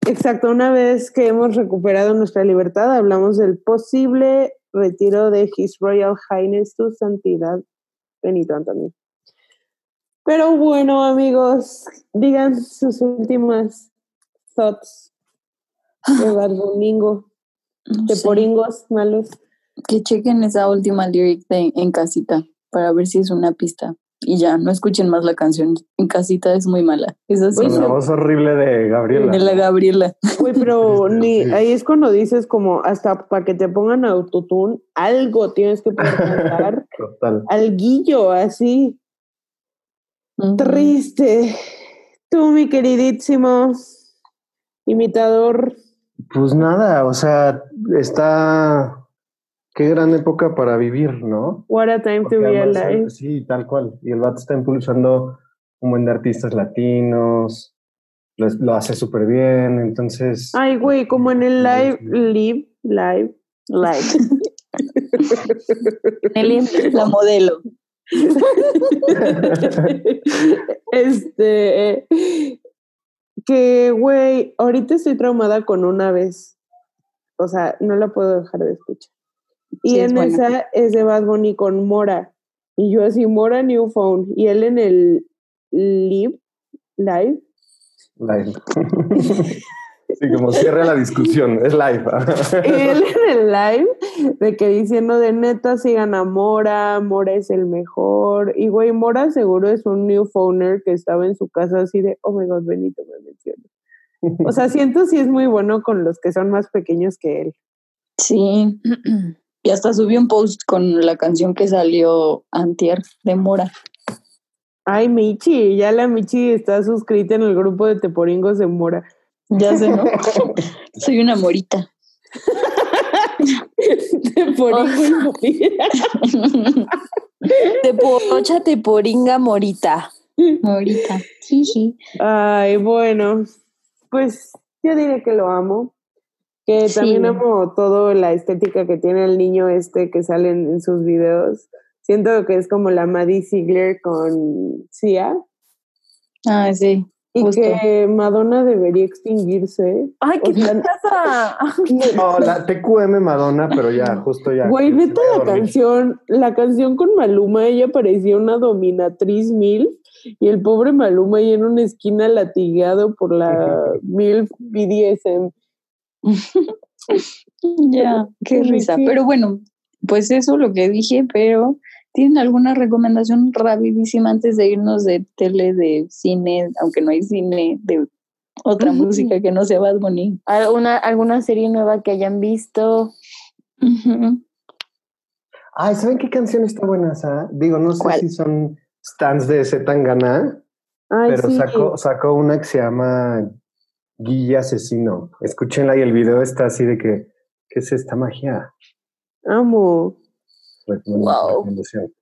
exacto, una vez que hemos recuperado nuestra libertad, hablamos del posible retiro de His Royal Highness, su santidad Benito Antonio. Pero bueno, amigos, digan sus últimas thoughts de Bad Boningo, No de sé. poringos malos. Que chequen esa última lyric de En Casita para ver si es una pista. Y ya, no escuchen más la canción. En Casita es muy mala. Es así. con la voz horrible de Gabriela. De la Gabriela. Güey, pero [LAUGHS] Sí, ni ahí es cuando dices como hasta para que te pongan autotune, algo tienes que cantar, [LAUGHS] Total. alguillo así, Triste. Tú, mi queridísimo imitador, Pues nada, o sea, está. Qué gran época para vivir, ¿no? what a time Porque to be además, alive. Sí, tal cual. Y el vato está impulsando un buen de artistas latinos, lo, lo hace súper bien, entonces... Ay, güey, como en el live, live, live, Live. [LAUGHS] Nelly. La modelo. [LAUGHS] este, que, güey, ahorita estoy traumada con una vez. O sea, no la puedo dejar de escuchar. Y Sí, es en buena. esa es de Bad Bunny con Mora. Y yo así, Mora New Phone. Y él en el live, live. Live. [LAUGHS] sí, como cierra la discusión, es live. él en el live de que diciendo de neta sigan a Mora, Mora es el mejor. Y güey, Mora seguro es un new phoner que estaba en su casa así de, oh my god, Benito me menciona. O sea, siento si es muy bueno con los que son más pequeños que él. Sí. [CLEARS THROAT] Y hasta subí un post con la canción que salió antier de Mora. Ay, Michi, ya la Michi está suscrita en el grupo de Teporingos de Mora. Ya sé, ¿no? [LAUGHS] Soy una morita. [LAUGHS] Teporingo y Teporocha, teporinga, morita. Morita. Jiji. Ay, bueno, pues yo diré que lo amo. Que Sí. también amo todo la estética que tiene el niño este que sale en, en sus videos. Siento que es como la Maddie Ziegler con Sia. Ah, sí. Y Justo. que Madonna debería extinguirse. Ay, O ¿qué pasa? [LAUGHS] No, la TQM Madonna, pero ya, [LAUGHS] justo ya. Güey, neta la canción, la canción con Maluma, ella parecía una dominatriz mil y el pobre Maluma ahí en una esquina latigado por la [LAUGHS] mil BDSM. Ya, qué risa. sí. Pero bueno, pues eso lo que dije, pero ¿tienen alguna recomendación rapidísima antes de irnos de tele, de cine, aunque no hay cine, de otra música que no sea Bad Bunny? ¿Alguna, ¿Alguna serie nueva que hayan visto? Ay, ¿saben qué canción está buena esa? Digo, no sé ¿Cuál? si son stands de Zetangana, Ay, pero sí. sacó, sacó una que se llama Guille Asesino. Escúchenla y el video está así de que, ¿qué es esta magia? Amo. Recomiendo- Wow. recomendación.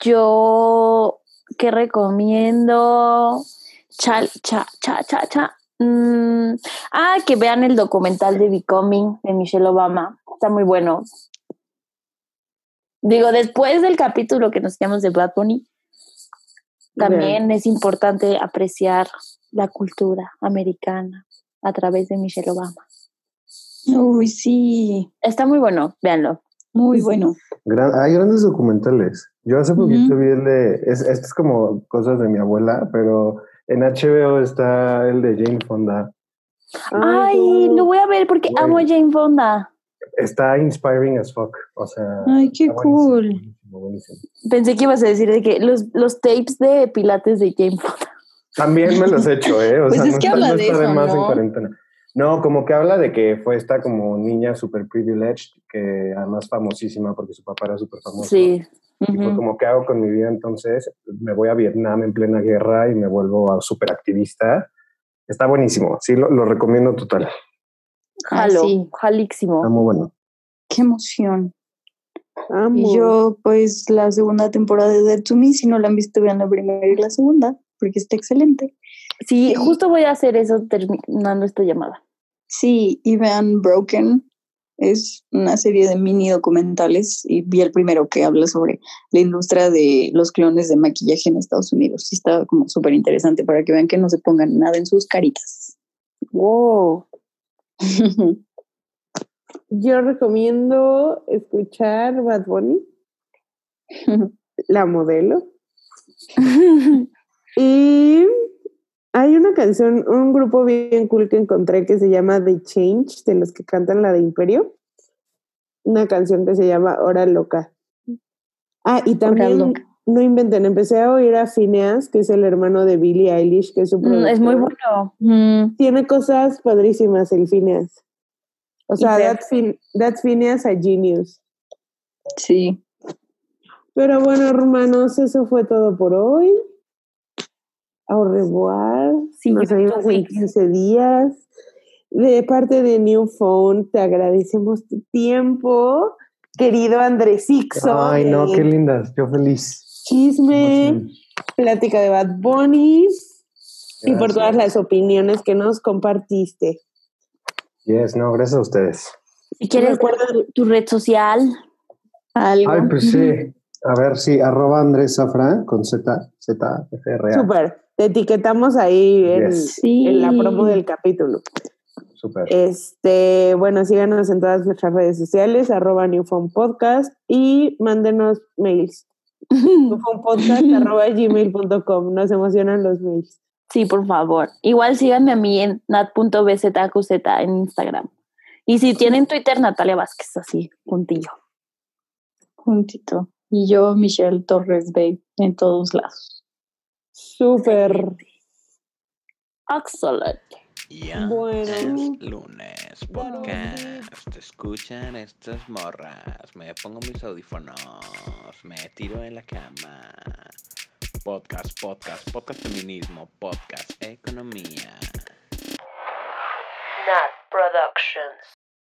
Yo que recomiendo chal, cha, cha, cha, cha. Mm, ah, que vean el documental de Becoming de Michelle Obama. Está muy bueno. Digo, después del capítulo que nos llamamos de Bad Bunny, también es importante apreciar la cultura americana a través de Michelle Obama. Uy, sí, Está muy bueno, véanlo. muy bueno. Gran- hay grandes documentales. Yo hace poquito vi el de, es, esto es como cosas de mi abuela, pero en HBO está el de Jane Fonda. Ay, no. lo voy a ver porque amo a Jane Fonda. Está inspiring as fuck. O sea, Ay, qué cool. buenísimo, buenísimo. Pensé que ibas a decir de que los, los tapes de pilates de Jane Fonda. También me los he hecho, ¿eh? O Pues sea, es no que está, habla no de está de eso, más en ¿no? cuarentena. No, como que habla de que fue esta como niña super privileged, que además famosísima porque su papá era súper famoso. Sí. Y fue como, ¿qué hago con mi vida entonces? Me voy a Vietnam en plena guerra y me vuelvo a súper activista. Está buenísimo, sí, lo, lo recomiendo total. Jalo, sí. jalísimo. Está muy bueno. Qué emoción. Amo. Y yo, pues, la segunda temporada de Dead to Me, si no la han visto, vean la primera y la segunda, porque está excelente. Sí, justo voy a hacer eso terminando esta llamada. Sí, y vean Broken. Es una serie de mini documentales y vi el primero que habla sobre la industria de los clones de maquillaje en Estados Unidos. Sí, está como súper interesante para que vean que no se pongan nada en sus caritas. Wow. [LAUGHS] Yo recomiendo escuchar Bad Bunny, [LAUGHS] la modelo. [LAUGHS] Y hay una canción, un grupo bien cool que encontré que se llama The Change, de los que cantan la de Imperio. Una canción que se llama Hora Loca. Ah, y también, no inventen, empecé a oír a Phineas, que es el hermano de Billie Eilish, que es su Mm, es muy bueno. Mm, Tiene cosas padrísimas el Phineas. O sea, Phin- that's Phineas a genius. sí, Pero bueno, hermanos, eso fue todo por hoy. Au revoir. Nos vemos en weeks. 15 días. De parte de New Phone, te agradecemos tu tiempo, querido Andrés Ixo. Ay, no, de qué lindas. Yo feliz. Chisme, plática de Bad Bunny y por todas las opiniones que nos compartiste. Yes, no, gracias a ustedes. Si quieres Recuerda- tu, red social, algo. Ay, pues sí. A ver, sí, arroba Andrés Zafra con Z, Z, F, R, A. Súper. Te etiquetamos ahí en, Yes. Sí. en la promo del capítulo. Este, bueno, síganos en todas nuestras redes sociales, arroba Podcast y mándenos mails. [LAUGHS] Newphonepodcast arroba gmail.com. Nos emocionan los mails. sí, por favor. Igual síganme a mí en nat.bzqz en Instagram. Y si tienen Twitter, Natalia Vázquez, así, puntillo. Juntito. Y yo, Michelle Torres Bay, en todos lados. Súper. Excelente. Ya Bueno. es lunes, podcast. Escuchan estas morras. Me pongo mis audífonos. Me tiro en la cama. Podcast, podcast, podcast feminismo, podcast economía. Nat Productions.